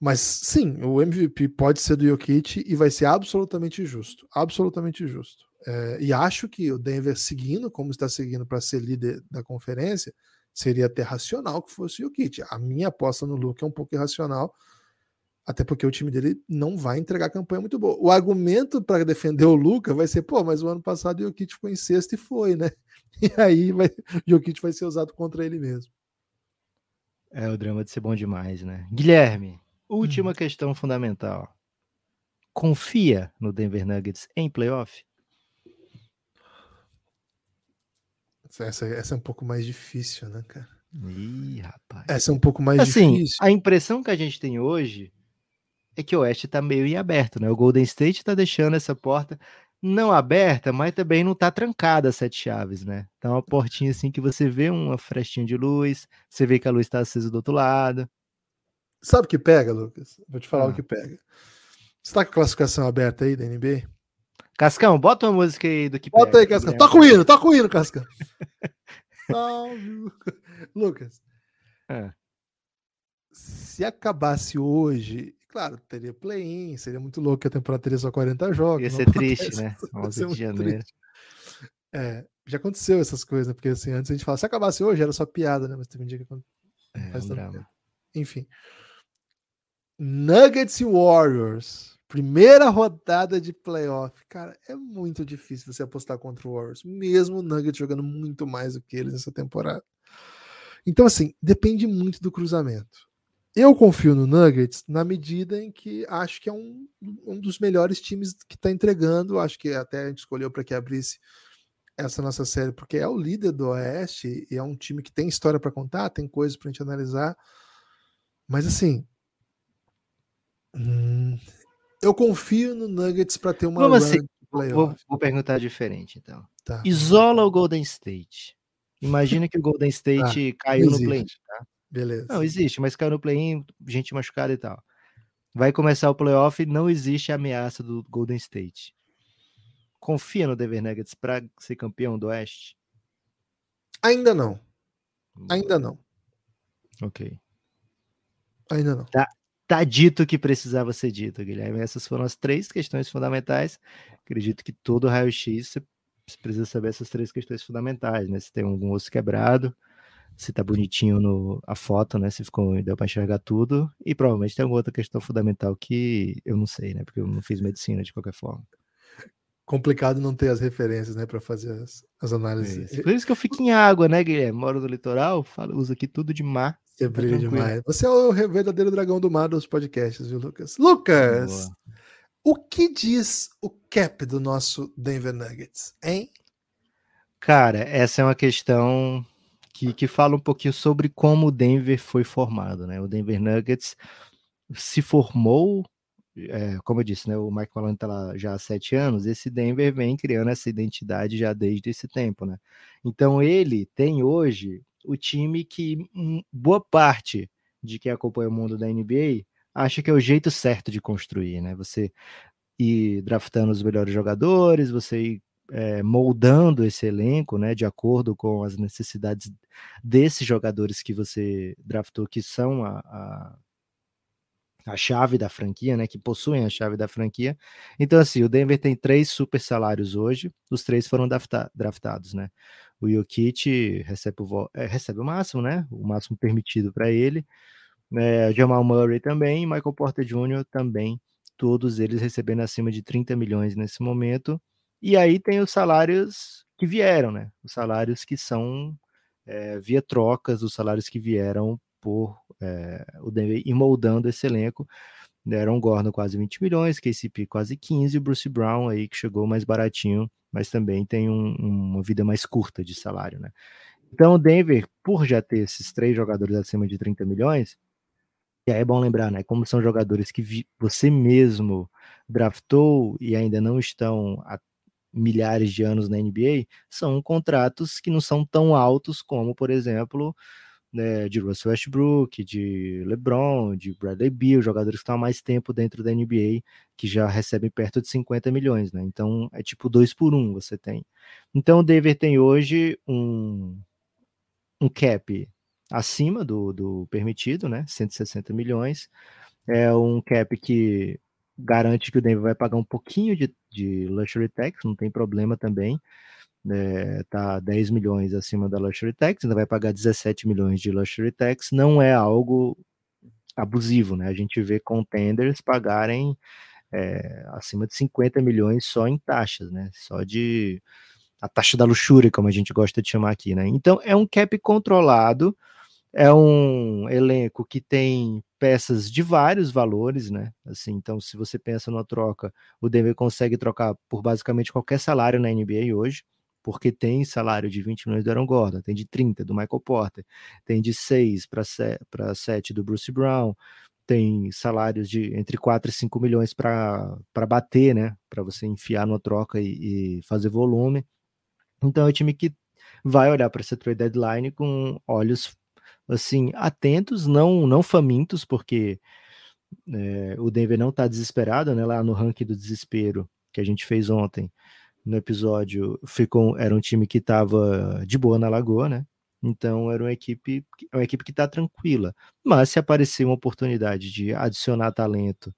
Mas sim, o MVP pode ser do Jokic e vai ser absolutamente justo. Absolutamente justo. É, e acho que o Denver seguindo, como está seguindo para ser líder da conferência, seria até racional que fosse o Jokic. A minha aposta no Luke é um pouco irracional, até porque o time dele não vai entregar campanha muito boa. O argumento para defender o Luca vai ser, pô, mas o ano passado o Jokic ficou em sexto e foi, né? *laughs* E aí vai, o Jokic vai ser usado contra ele mesmo. É o drama de ser bom demais, né? Guilherme, última hum. questão fundamental. Confia no Denver Nuggets em playoff? Essa, essa é um pouco mais difícil, né, cara? Ih, rapaz. Essa é um pouco mais assim, difícil. A impressão que a gente tem hoje é que o Oeste tá meio em aberto, né? O Golden State tá deixando essa porta não aberta, mas também não tá trancada as sete chaves, né? Então, uma portinha assim que você vê uma frestinha de luz, você vê que a luz está acesa do outro lado. Sabe o que pega, Lucas? Vou te falar ah. o que pega. Você tá com a classificação aberta aí da NBA? Cascão, bota uma música aí do que Bota pega, aí, Cascão. Né? Toca o hino, toca o hino, Cascão. *laughs* Salve, Lucas. É. Se acabasse hoje, claro, teria play-in, seria muito louco que a temporada teria só 40 jogos. Ia ser triste, né? *laughs* 11 de janeiro. É, já aconteceu essas coisas, né? porque assim, antes a gente falava, se acabasse hoje era só piada, né? Mas teve um dia que é, um Enfim. Nuggets e Warriors. Primeira rodada de playoff. Cara, é muito difícil você apostar contra o Warriors, mesmo o Nuggets jogando muito mais do que eles nessa temporada. Então, assim, depende muito do cruzamento. Eu confio no Nuggets na medida em que acho que é um, um dos melhores times que está entregando. Acho que até a gente escolheu para que abrisse essa nossa série, porque é o líder do Oeste e é um time que tem história para contar, tem coisas para a gente analisar. Mas assim, hum, eu confio no Nuggets para ter uma Como assim? Vou, vou, perguntar diferente, então. Tá. Isola o Golden State. Imagina que o Golden *laughs* State ah, caiu no play tá? Beleza. Não, existe, mas caiu no play-in, gente machucada e tal. Vai começar o playoff e não existe ameaça do Golden State. Confia no Denver Nuggets para ser campeão do Oeste? Ainda não. Ainda não. Ok. Ainda não. Tá, tá dito o que precisava ser dito, Guilherme. Essas foram as três questões fundamentais. Acredito que todo raio-x você precisa saber essas três questões fundamentais, né? Se tem algum osso quebrado, se tá bonitinho no, a foto, né? Se ficou, deu para enxergar tudo. E provavelmente tem alguma outra questão fundamental que eu não sei, né? Porque eu não fiz medicina de qualquer forma. Complicado não ter as referências, né, para fazer as, as análises. Isso. Por isso que eu fico em água, né, Guilherme? Moro no litoral, falo, uso aqui tudo de mar. Você tá brilha demais. Você é o verdadeiro dragão do mar dos podcasts, viu, Lucas? Lucas! Boa. O que diz o cap do nosso Denver Nuggets, hein? Cara, essa é uma questão que, que fala um pouquinho sobre como o Denver foi formado, né? O Denver Nuggets se formou, é, como eu disse, né? O Mike Malone está lá já há sete anos. Esse Denver vem criando essa identidade já desde esse tempo, né? Então ele tem hoje o time que boa parte de quem acompanha o mundo da NBA acha que é o jeito certo de construir, né? Você ir draftando os melhores jogadores, você ir é, moldando esse elenco, né, de acordo com as necessidades desses jogadores que você draftou, que são a, a, a, chave da franquia, né, que possuem a chave da franquia. Então, assim, o Denver tem três super salários hoje, os três foram drafta, draftados, né. O Jokic recebe o, é, recebe o máximo, né, o máximo permitido para ele. É, Jamal Murray também, Michael Porter Jr. também, todos eles recebendo acima de 30 milhões nesse momento. E aí tem os salários que vieram, né? Os salários que são é, via trocas, os salários que vieram por é, o Denver e moldando esse elenco. Deram Gordon quase 20 milhões, KCP quase 15, o Bruce Brown aí que chegou mais baratinho, mas também tem um, uma vida mais curta de salário, né? Então o Denver, por já ter esses três jogadores acima de 30 milhões, e aí é bom lembrar, né? Como são jogadores que você mesmo draftou e ainda não estão há milhares de anos na NBA, são contratos que não são tão altos como, por exemplo, né, de Russell Westbrook, de LeBron, de Bradley Beal, jogadores que estão há mais tempo dentro da NBA, que já recebem perto de 50 milhões, né? Então é tipo dois por um você tem. Então o Denver tem hoje um, um cap acima do, do permitido, né? 160 milhões. É um cap que garante que o Denver vai pagar um pouquinho de, de luxury tax, não tem problema também. É, tá 10 milhões acima da luxury tax, ainda vai pagar 17 milhões de luxury tax, não é algo abusivo, né? A gente vê contenders pagarem é, acima de 50 milhões só em taxas, né? Só de a taxa da luxúria, como a gente gosta de chamar aqui, né? Então é um cap controlado, é um elenco que tem peças de vários valores, né? Assim, então, se você pensa numa troca, o Denver consegue trocar por basicamente qualquer salário na NBA hoje, porque tem salário de 20 milhões do Aaron Gordon, tem de 30 do Michael Porter, tem de 6 para 7 do Bruce Brown, tem salários de entre 4 e 5 milhões para bater, né? Para você enfiar numa troca e, e fazer volume. Então é um time que vai olhar para essa trade deadline com olhos assim, atentos, não, não famintos, porque é, o Denver não está desesperado, né? Lá no ranking do desespero que a gente fez ontem no episódio, ficou, era um time que estava de boa na lagoa, né? Então era uma equipe, uma equipe que está tranquila. Mas se aparecer uma oportunidade de adicionar talento,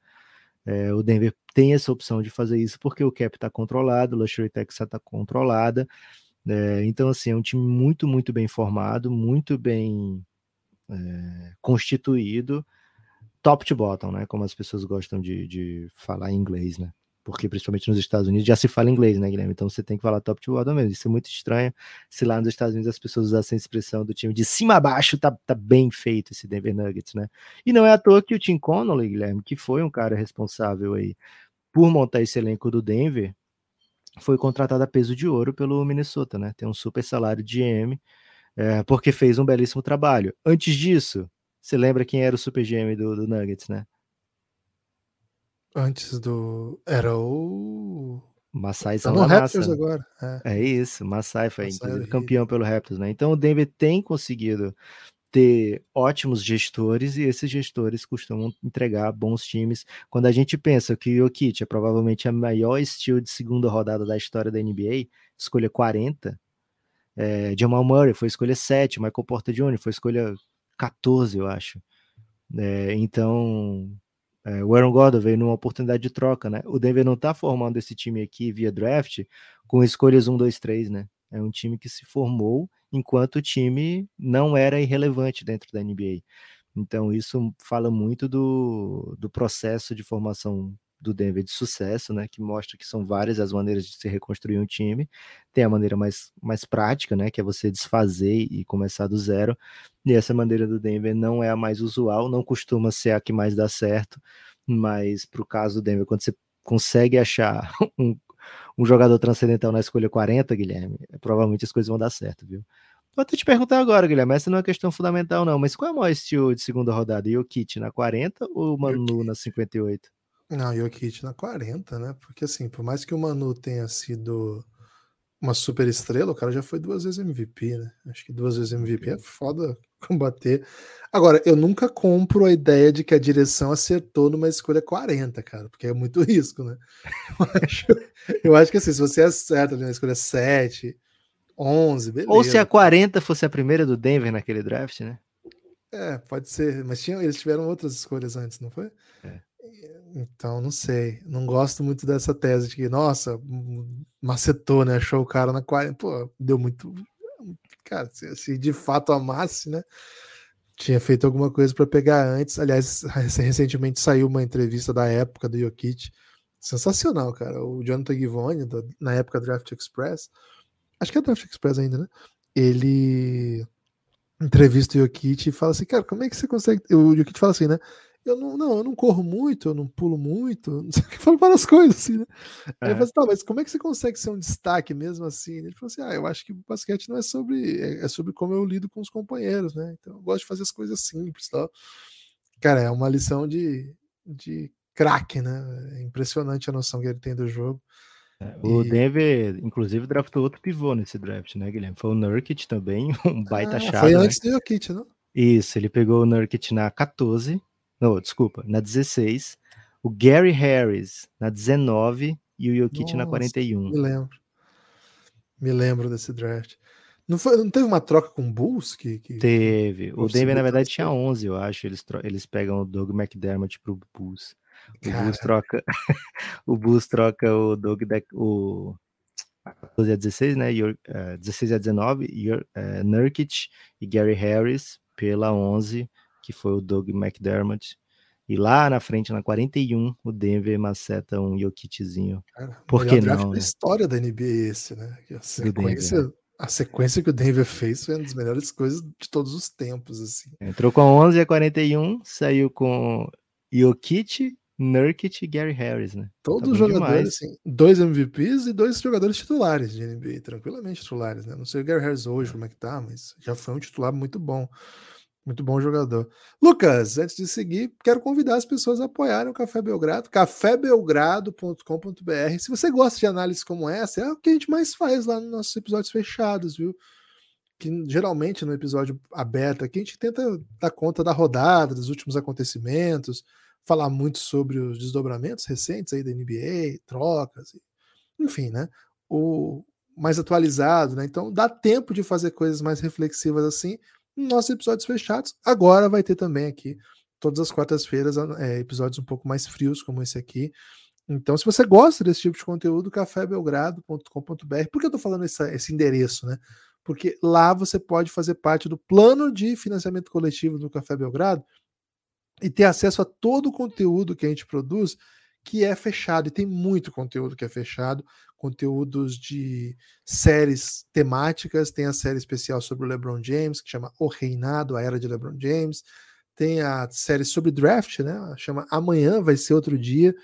é, o Denver tem essa opção de fazer isso porque o cap está controlado, o Luxury Tax está controlada. É, então, assim, é um time muito, muito bem formado, muito bem é, constituído, top to bottom, né? Como as pessoas gostam de, de falar em inglês, né? Porque principalmente nos Estados Unidos já se fala inglês, né, Guilherme? Então você tem que falar top to bottom mesmo. Isso é muito estranho se lá nos Estados Unidos as pessoas usassem a expressão do time de cima a baixo, tá, tá bem feito esse Denver Nuggets, né? E não é à toa que o Tim Connolly, Guilherme, que foi um cara responsável aí por montar esse elenco do Denver, foi contratado a peso de ouro pelo Minnesota, né? Tem um super salário de GM, é, porque fez um belíssimo trabalho. Antes disso, você lembra quem era o super GM do, do Nuggets, né? Antes do. Era o. Masai tá no Raptors agora. É. é isso, Masai foi Masai campeão pelo Raptors, né? Então o Denver tem conseguido ter ótimos gestores e esses gestores costumam entregar bons times. Quando a gente pensa que o Jokic é provavelmente a maior estilo de segunda rodada da história da NBA, escolha 40, é, Jamal Murray foi escolha 7, Michael Porter Jr. foi escolha 14, eu acho. É, então, é, o Aaron Gordon veio numa oportunidade de troca, né? O Denver não tá formando esse time aqui via draft com escolhas 1, 2, 3, né? É um time que se formou enquanto o time não era irrelevante dentro da NBA. Então, isso fala muito do, do processo de formação do Denver de sucesso, né, que mostra que são várias as maneiras de se reconstruir um time. Tem a maneira mais, mais prática, né, que é você desfazer e começar do zero. E essa maneira do Denver não é a mais usual, não costuma ser a que mais dá certo, mas para o caso do Denver, quando você consegue achar *laughs* um, um jogador transcendental na escolha 40, Guilherme, provavelmente as coisas vão dar certo, viu? Vou até te perguntar agora, Guilherme, essa não é uma questão fundamental, não, mas qual é o maior estilo de segunda rodada? Jokic na 40 ou Manu na 58? Não, Jokic na 40, né? Porque assim, por mais que o Manu tenha sido uma super estrela, o cara já foi duas vezes MVP, né? Acho que duas vezes MVP é foda *laughs* combater. Agora, eu nunca compro a ideia de que a direção acertou numa escolha 40, cara, porque é muito *laughs* risco, né? Eu acho, eu acho que assim, se você acerta na escolha 7, 11, beleza. Ou se a 40 fosse a primeira do Denver naquele draft, né? É, pode ser, mas tinha, eles tiveram outras escolhas antes, não foi? É. Então, não sei. Não gosto muito dessa tese de que, nossa, macetou, né? Achou o cara na 40. Pô, deu muito. Cara, se, se de fato amasse, né? Tinha feito alguma coisa para pegar antes. Aliás, recentemente saiu uma entrevista da época do Jokic. Sensacional, cara. O Jonathan Givone, na época Draft Express. Acho que é Draft Express ainda, né? Ele entrevista o Jokic e fala assim, cara, como é que você consegue. O Jokic fala assim, né? Eu não, não, eu não corro muito, eu não pulo muito, *laughs* não sei o que, falo várias coisas assim, né? É. Aí eu falei assim, tá, mas como é que você consegue ser um destaque mesmo assim? Ele falou assim, ah, eu acho que o basquete não é sobre, é, é sobre como eu lido com os companheiros, né? Então eu gosto de fazer as coisas simples, tal. Cara, é uma lição de, de craque, né? É impressionante a noção que ele tem do jogo. É, o e... Denver, inclusive, draftou outro pivô nesse draft, né, Guilherme? Foi o Nurkic também, *laughs* um baita ah, chave. Foi né? antes do Jokic, não? Isso, ele pegou o Nurkic na 14 não, desculpa, na 16, o Gary Harris na 19 e o Jokic Nossa, na 41. Me lembro. Me lembro desse draft. Não, foi, não teve uma troca com o Bulls? Que, que teve. O Denver, na verdade, tinha 11, eu acho. Eles, eles pegam o Doug McDermott pro Bulls. O Bulls troca, *laughs* o Bulls troca o Doug, o 12 a 16, né? Uh, 16 a 19, uh, Nurkic e Gary Harris pela 11 que foi o Doug McDermott. E lá na frente, na 41, o Denver maceta um Jokiczinho. Por que não? Né? história da NBA esse, né? A sequência, a sequência que o Denver fez foi uma das melhores coisas de todos os tempos, assim. Entrou com 11 a 41, saiu com Jokic, Nurkic e Gary Harris, né? Todos tá os jogadores, assim, dois MVPs e dois jogadores titulares de NBA, tranquilamente titulares, né? Não sei o Gary Harris hoje como é que tá, mas já foi um titular muito bom. Muito bom jogador. Lucas, antes de seguir, quero convidar as pessoas a apoiarem o Café Belgrado, cafébelgrado.com.br. Se você gosta de análise como essa, é o que a gente mais faz lá nos nossos episódios fechados, viu? Que geralmente no episódio aberto aqui a gente tenta dar conta da rodada, dos últimos acontecimentos, falar muito sobre os desdobramentos recentes aí da NBA, trocas, enfim, né? O mais atualizado, né? Então dá tempo de fazer coisas mais reflexivas assim nossos episódios fechados. Agora vai ter também aqui, todas as quartas-feiras, é, episódios um pouco mais frios, como esse aqui. Então, se você gosta desse tipo de conteúdo, cafébelgrado.com.br. Por que eu estou falando esse, esse endereço, né? Porque lá você pode fazer parte do plano de financiamento coletivo do Café Belgrado, e ter acesso a todo o conteúdo que a gente produz que é fechado, e tem muito conteúdo que é fechado, conteúdos de séries temáticas, tem a série especial sobre o LeBron James, que chama O Reinado, a Era de LeBron James, tem a série sobre draft, né? Chama Amanhã Vai Ser Outro Dia.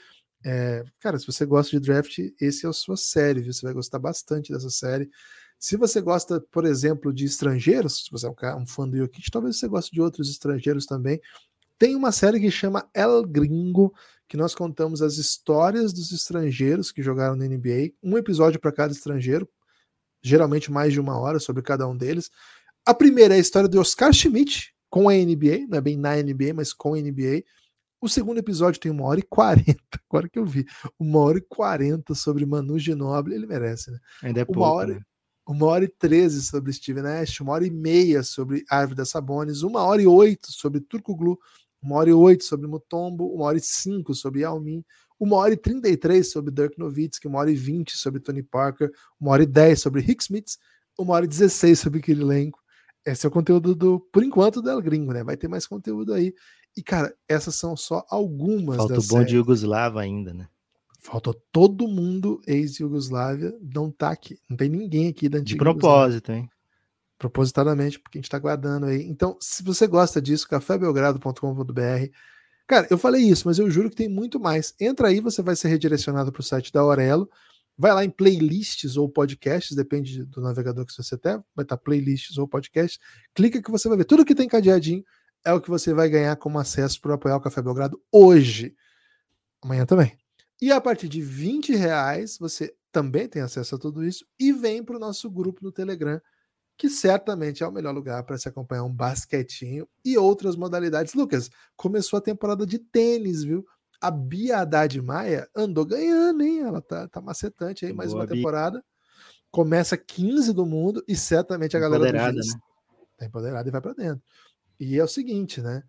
É, cara, se você gosta de draft, esse é a sua série, viu? Você vai gostar bastante dessa série. Se você gosta, por exemplo, de estrangeiros, se você é um, fã do Jokic, talvez você goste de outros estrangeiros também. Tem uma série que chama El Gringo, que nós contamos as histórias dos estrangeiros que jogaram na NBA, um episódio para cada estrangeiro, geralmente mais de uma hora sobre cada um deles. A primeira é a história do Oscar Schmidt com a NBA, não é bem na NBA, mas com a NBA. O segundo episódio tem uma hora e quarenta, *laughs* agora que eu vi, uma hora e quarenta sobre Manu Ginóbili, ele merece, né? Ainda é uma pouco, hora, né? uma hora e treze sobre Steve Nash, uma hora e meia sobre Árvore da Sabonis, uma hora e oito sobre Turco Glu, uma hora e oito sobre Mutombo, uma hora e cinco sobre Yao Ming, uma hora e trinta e três sobre Dirk Nowitzki, uma hora e vinte sobre Tony Parker, uma hora e dez sobre Rick Smith, uma hora e dezesseis sobre Kirilenko. Esse é o conteúdo do, por enquanto, do El Gringo, né? Vai ter mais conteúdo aí. E, cara, essas são só algumas Falta o das bom de séries. Yugoslava ainda, né? Faltou todo mundo ex-Yugoslávia, não tá aqui. Não tem ninguém aqui da De antiga Yugoslávia. propósito, hein? Propositadamente, porque a gente está guardando aí. Então, se você gosta disso, cafébelgrado.com.br. Cara, eu falei isso, mas eu juro que tem muito mais. Entra aí, você vai ser redirecionado para o site da Aurelo. Vai lá em playlists ou podcasts, depende do navegador que você tem, vai estar playlists ou podcasts. Clica que você vai ver. Tudo que tem cadeadinho é o que você vai ganhar como acesso para apoiar o Café Belgrado hoje. Amanhã também. E a partir de 20 reais, você também tem acesso a tudo isso e vem para o nosso grupo no Telegram, que certamente é o melhor lugar para se acompanhar um basquetinho e outras modalidades. Lucas, começou a temporada de tênis, viu? A Bia Haddad Maia andou ganhando, hein? Ela tá, tá macetante aí, mais Boa, uma Bia. temporada. Começa 15 do mundo e certamente a galera do Empoderada, Giz né? tá empoderada e vai para dentro. E é o seguinte, né?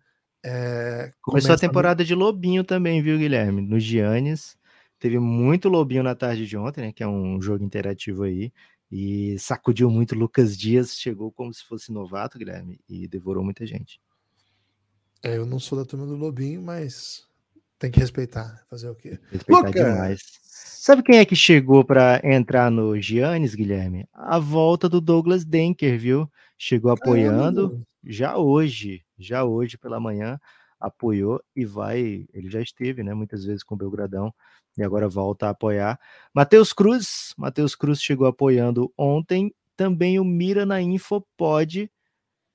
É, Começou a temporada de Lobinho também, viu, Guilherme? No Giannis. Teve muito Lobinho na tarde de ontem, né? Que é um jogo interativo aí. E sacudiu muito Lucas Dias. Chegou como se fosse novato, Guilherme. E devorou muita gente. É, eu não sou da turma do Lobinho, mas tem que respeitar. Fazer o quê? Respeitar Lucas! demais. Sabe quem é que chegou para entrar no Giannis, Guilherme? A volta do Douglas Denker, viu? Chegou apoiando. Caramba! já hoje, já hoje pela manhã, apoiou e vai, ele já esteve, né, muitas vezes com o Belgradão e agora volta a apoiar. Matheus Cruz, Matheus Cruz chegou apoiando ontem, também o Mira na Infopod.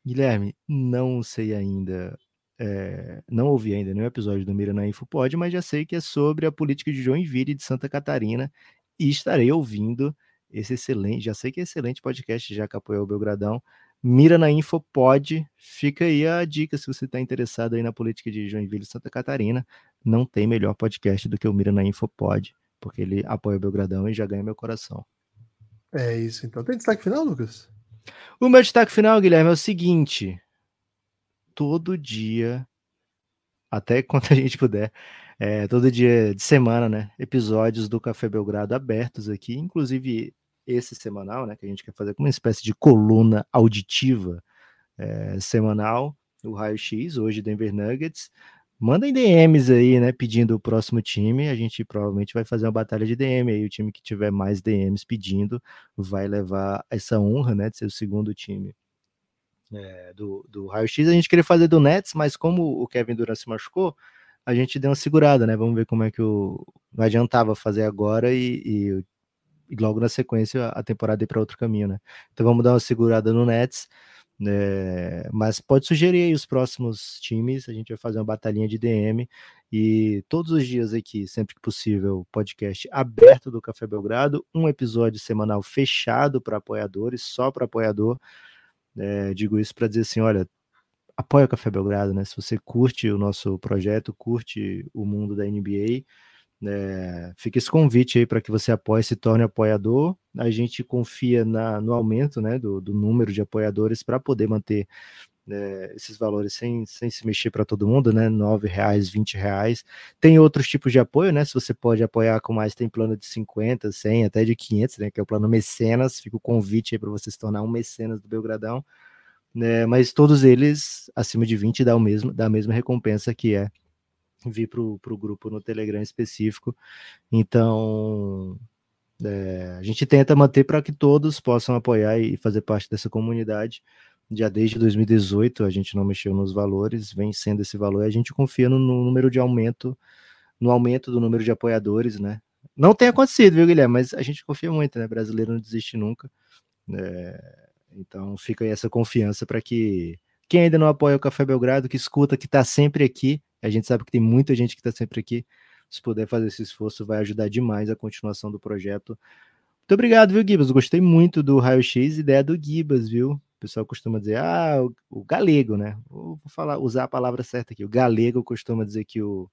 Guilherme, não sei ainda, é, não ouvi ainda nenhum episódio do Mira na Infopod, mas já sei que é sobre a política de Joinville e de Santa Catarina e estarei ouvindo esse excelente, já sei que é excelente podcast, já que apoiou o Belgradão, Mira na Infopod, fica aí a dica se você está interessado aí na política de Joinville e Santa Catarina, não tem melhor podcast do que o Mira na Infopod, porque ele apoia o Belgradão e já ganha meu coração. É isso, então. Tem destaque final, Lucas? O meu destaque final, Guilherme, é o seguinte: todo dia, até *laughs* quando a gente puder, é, todo dia de semana, né? Episódios do Café Belgrado abertos aqui, inclusive esse semanal, né? Que a gente quer fazer como uma espécie de coluna auditiva é, semanal, o Raio X, hoje Denver Nuggets. Mandem DMs aí, né? Pedindo o próximo time. A gente provavelmente vai fazer uma batalha de DM aí. O time que tiver mais DMs pedindo vai levar essa honra, né? De ser o segundo time é, do, do Raio X. A gente queria fazer do Nets, mas como o Kevin Durant se machucou, a gente deu uma segurada, né? Vamos ver como é que o. Não adiantava fazer agora e, e, e logo na sequência a temporada ir para outro caminho, né? Então vamos dar uma segurada no Nets. É, mas pode sugerir aí os próximos times, a gente vai fazer uma batalhinha de DM e todos os dias aqui, sempre que possível, podcast aberto do Café Belgrado, um episódio semanal fechado para apoiadores, só para apoiador. É, digo isso para dizer assim, olha, apoia o Café Belgrado, né? Se você curte o nosso projeto, curte o mundo da NBA, é, fica esse convite aí para que você apoie, se torne apoiador. A gente confia na, no aumento né, do, do número de apoiadores para poder manter é, esses valores sem, sem se mexer para todo mundo, né? R$ reais, 20 reais. Tem outros tipos de apoio, né? Se você pode apoiar com mais, tem plano de 50, 100, até de 500, né? Que é o plano mecenas. Fica o convite aí para você se tornar um mecenas do Belgradão. né, mas todos eles acima de 20 dá, o mesmo, dá a mesma recompensa que é vir para o grupo no Telegram específico. Então, é, a gente tenta manter para que todos possam apoiar e fazer parte dessa comunidade. Já desde 2018 a gente não mexeu nos valores, vem sendo esse valor, e a gente confia no, no número de aumento, no aumento do número de apoiadores, né? Não tem acontecido, viu, Guilherme? Mas a gente confia muito, né? Brasileiro não desiste nunca. É, então fica aí essa confiança para que quem ainda não apoia o Café Belgrado, que escuta, que está sempre aqui, a gente sabe que tem muita gente que está sempre aqui, se puder fazer esse esforço, vai ajudar demais a continuação do projeto. Muito obrigado, viu, Gibas? Gostei muito do raio-x, ideia do Gibas, viu? O pessoal costuma dizer, ah, o, o, galego, né? Vou falar, usar a palavra certa aqui. O galego costuma dizer que o,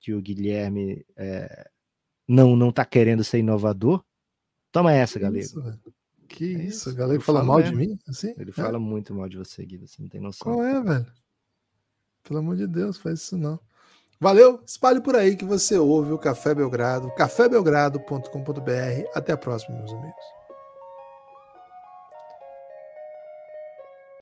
que o Guilherme é, não não tá querendo ser inovador. Toma essa, galego. Isso, que é isso, o galego fala mal mesmo. de mim? Assim? Ele é? fala muito mal de você, Guilherme, você não tem noção. Qual é, velho? Pelo amor de Deus, faz isso não. Valeu, espalhe por aí que você ouve o Café Belgrado, cafébelgrado.com.br. Até a próxima, meus amigos.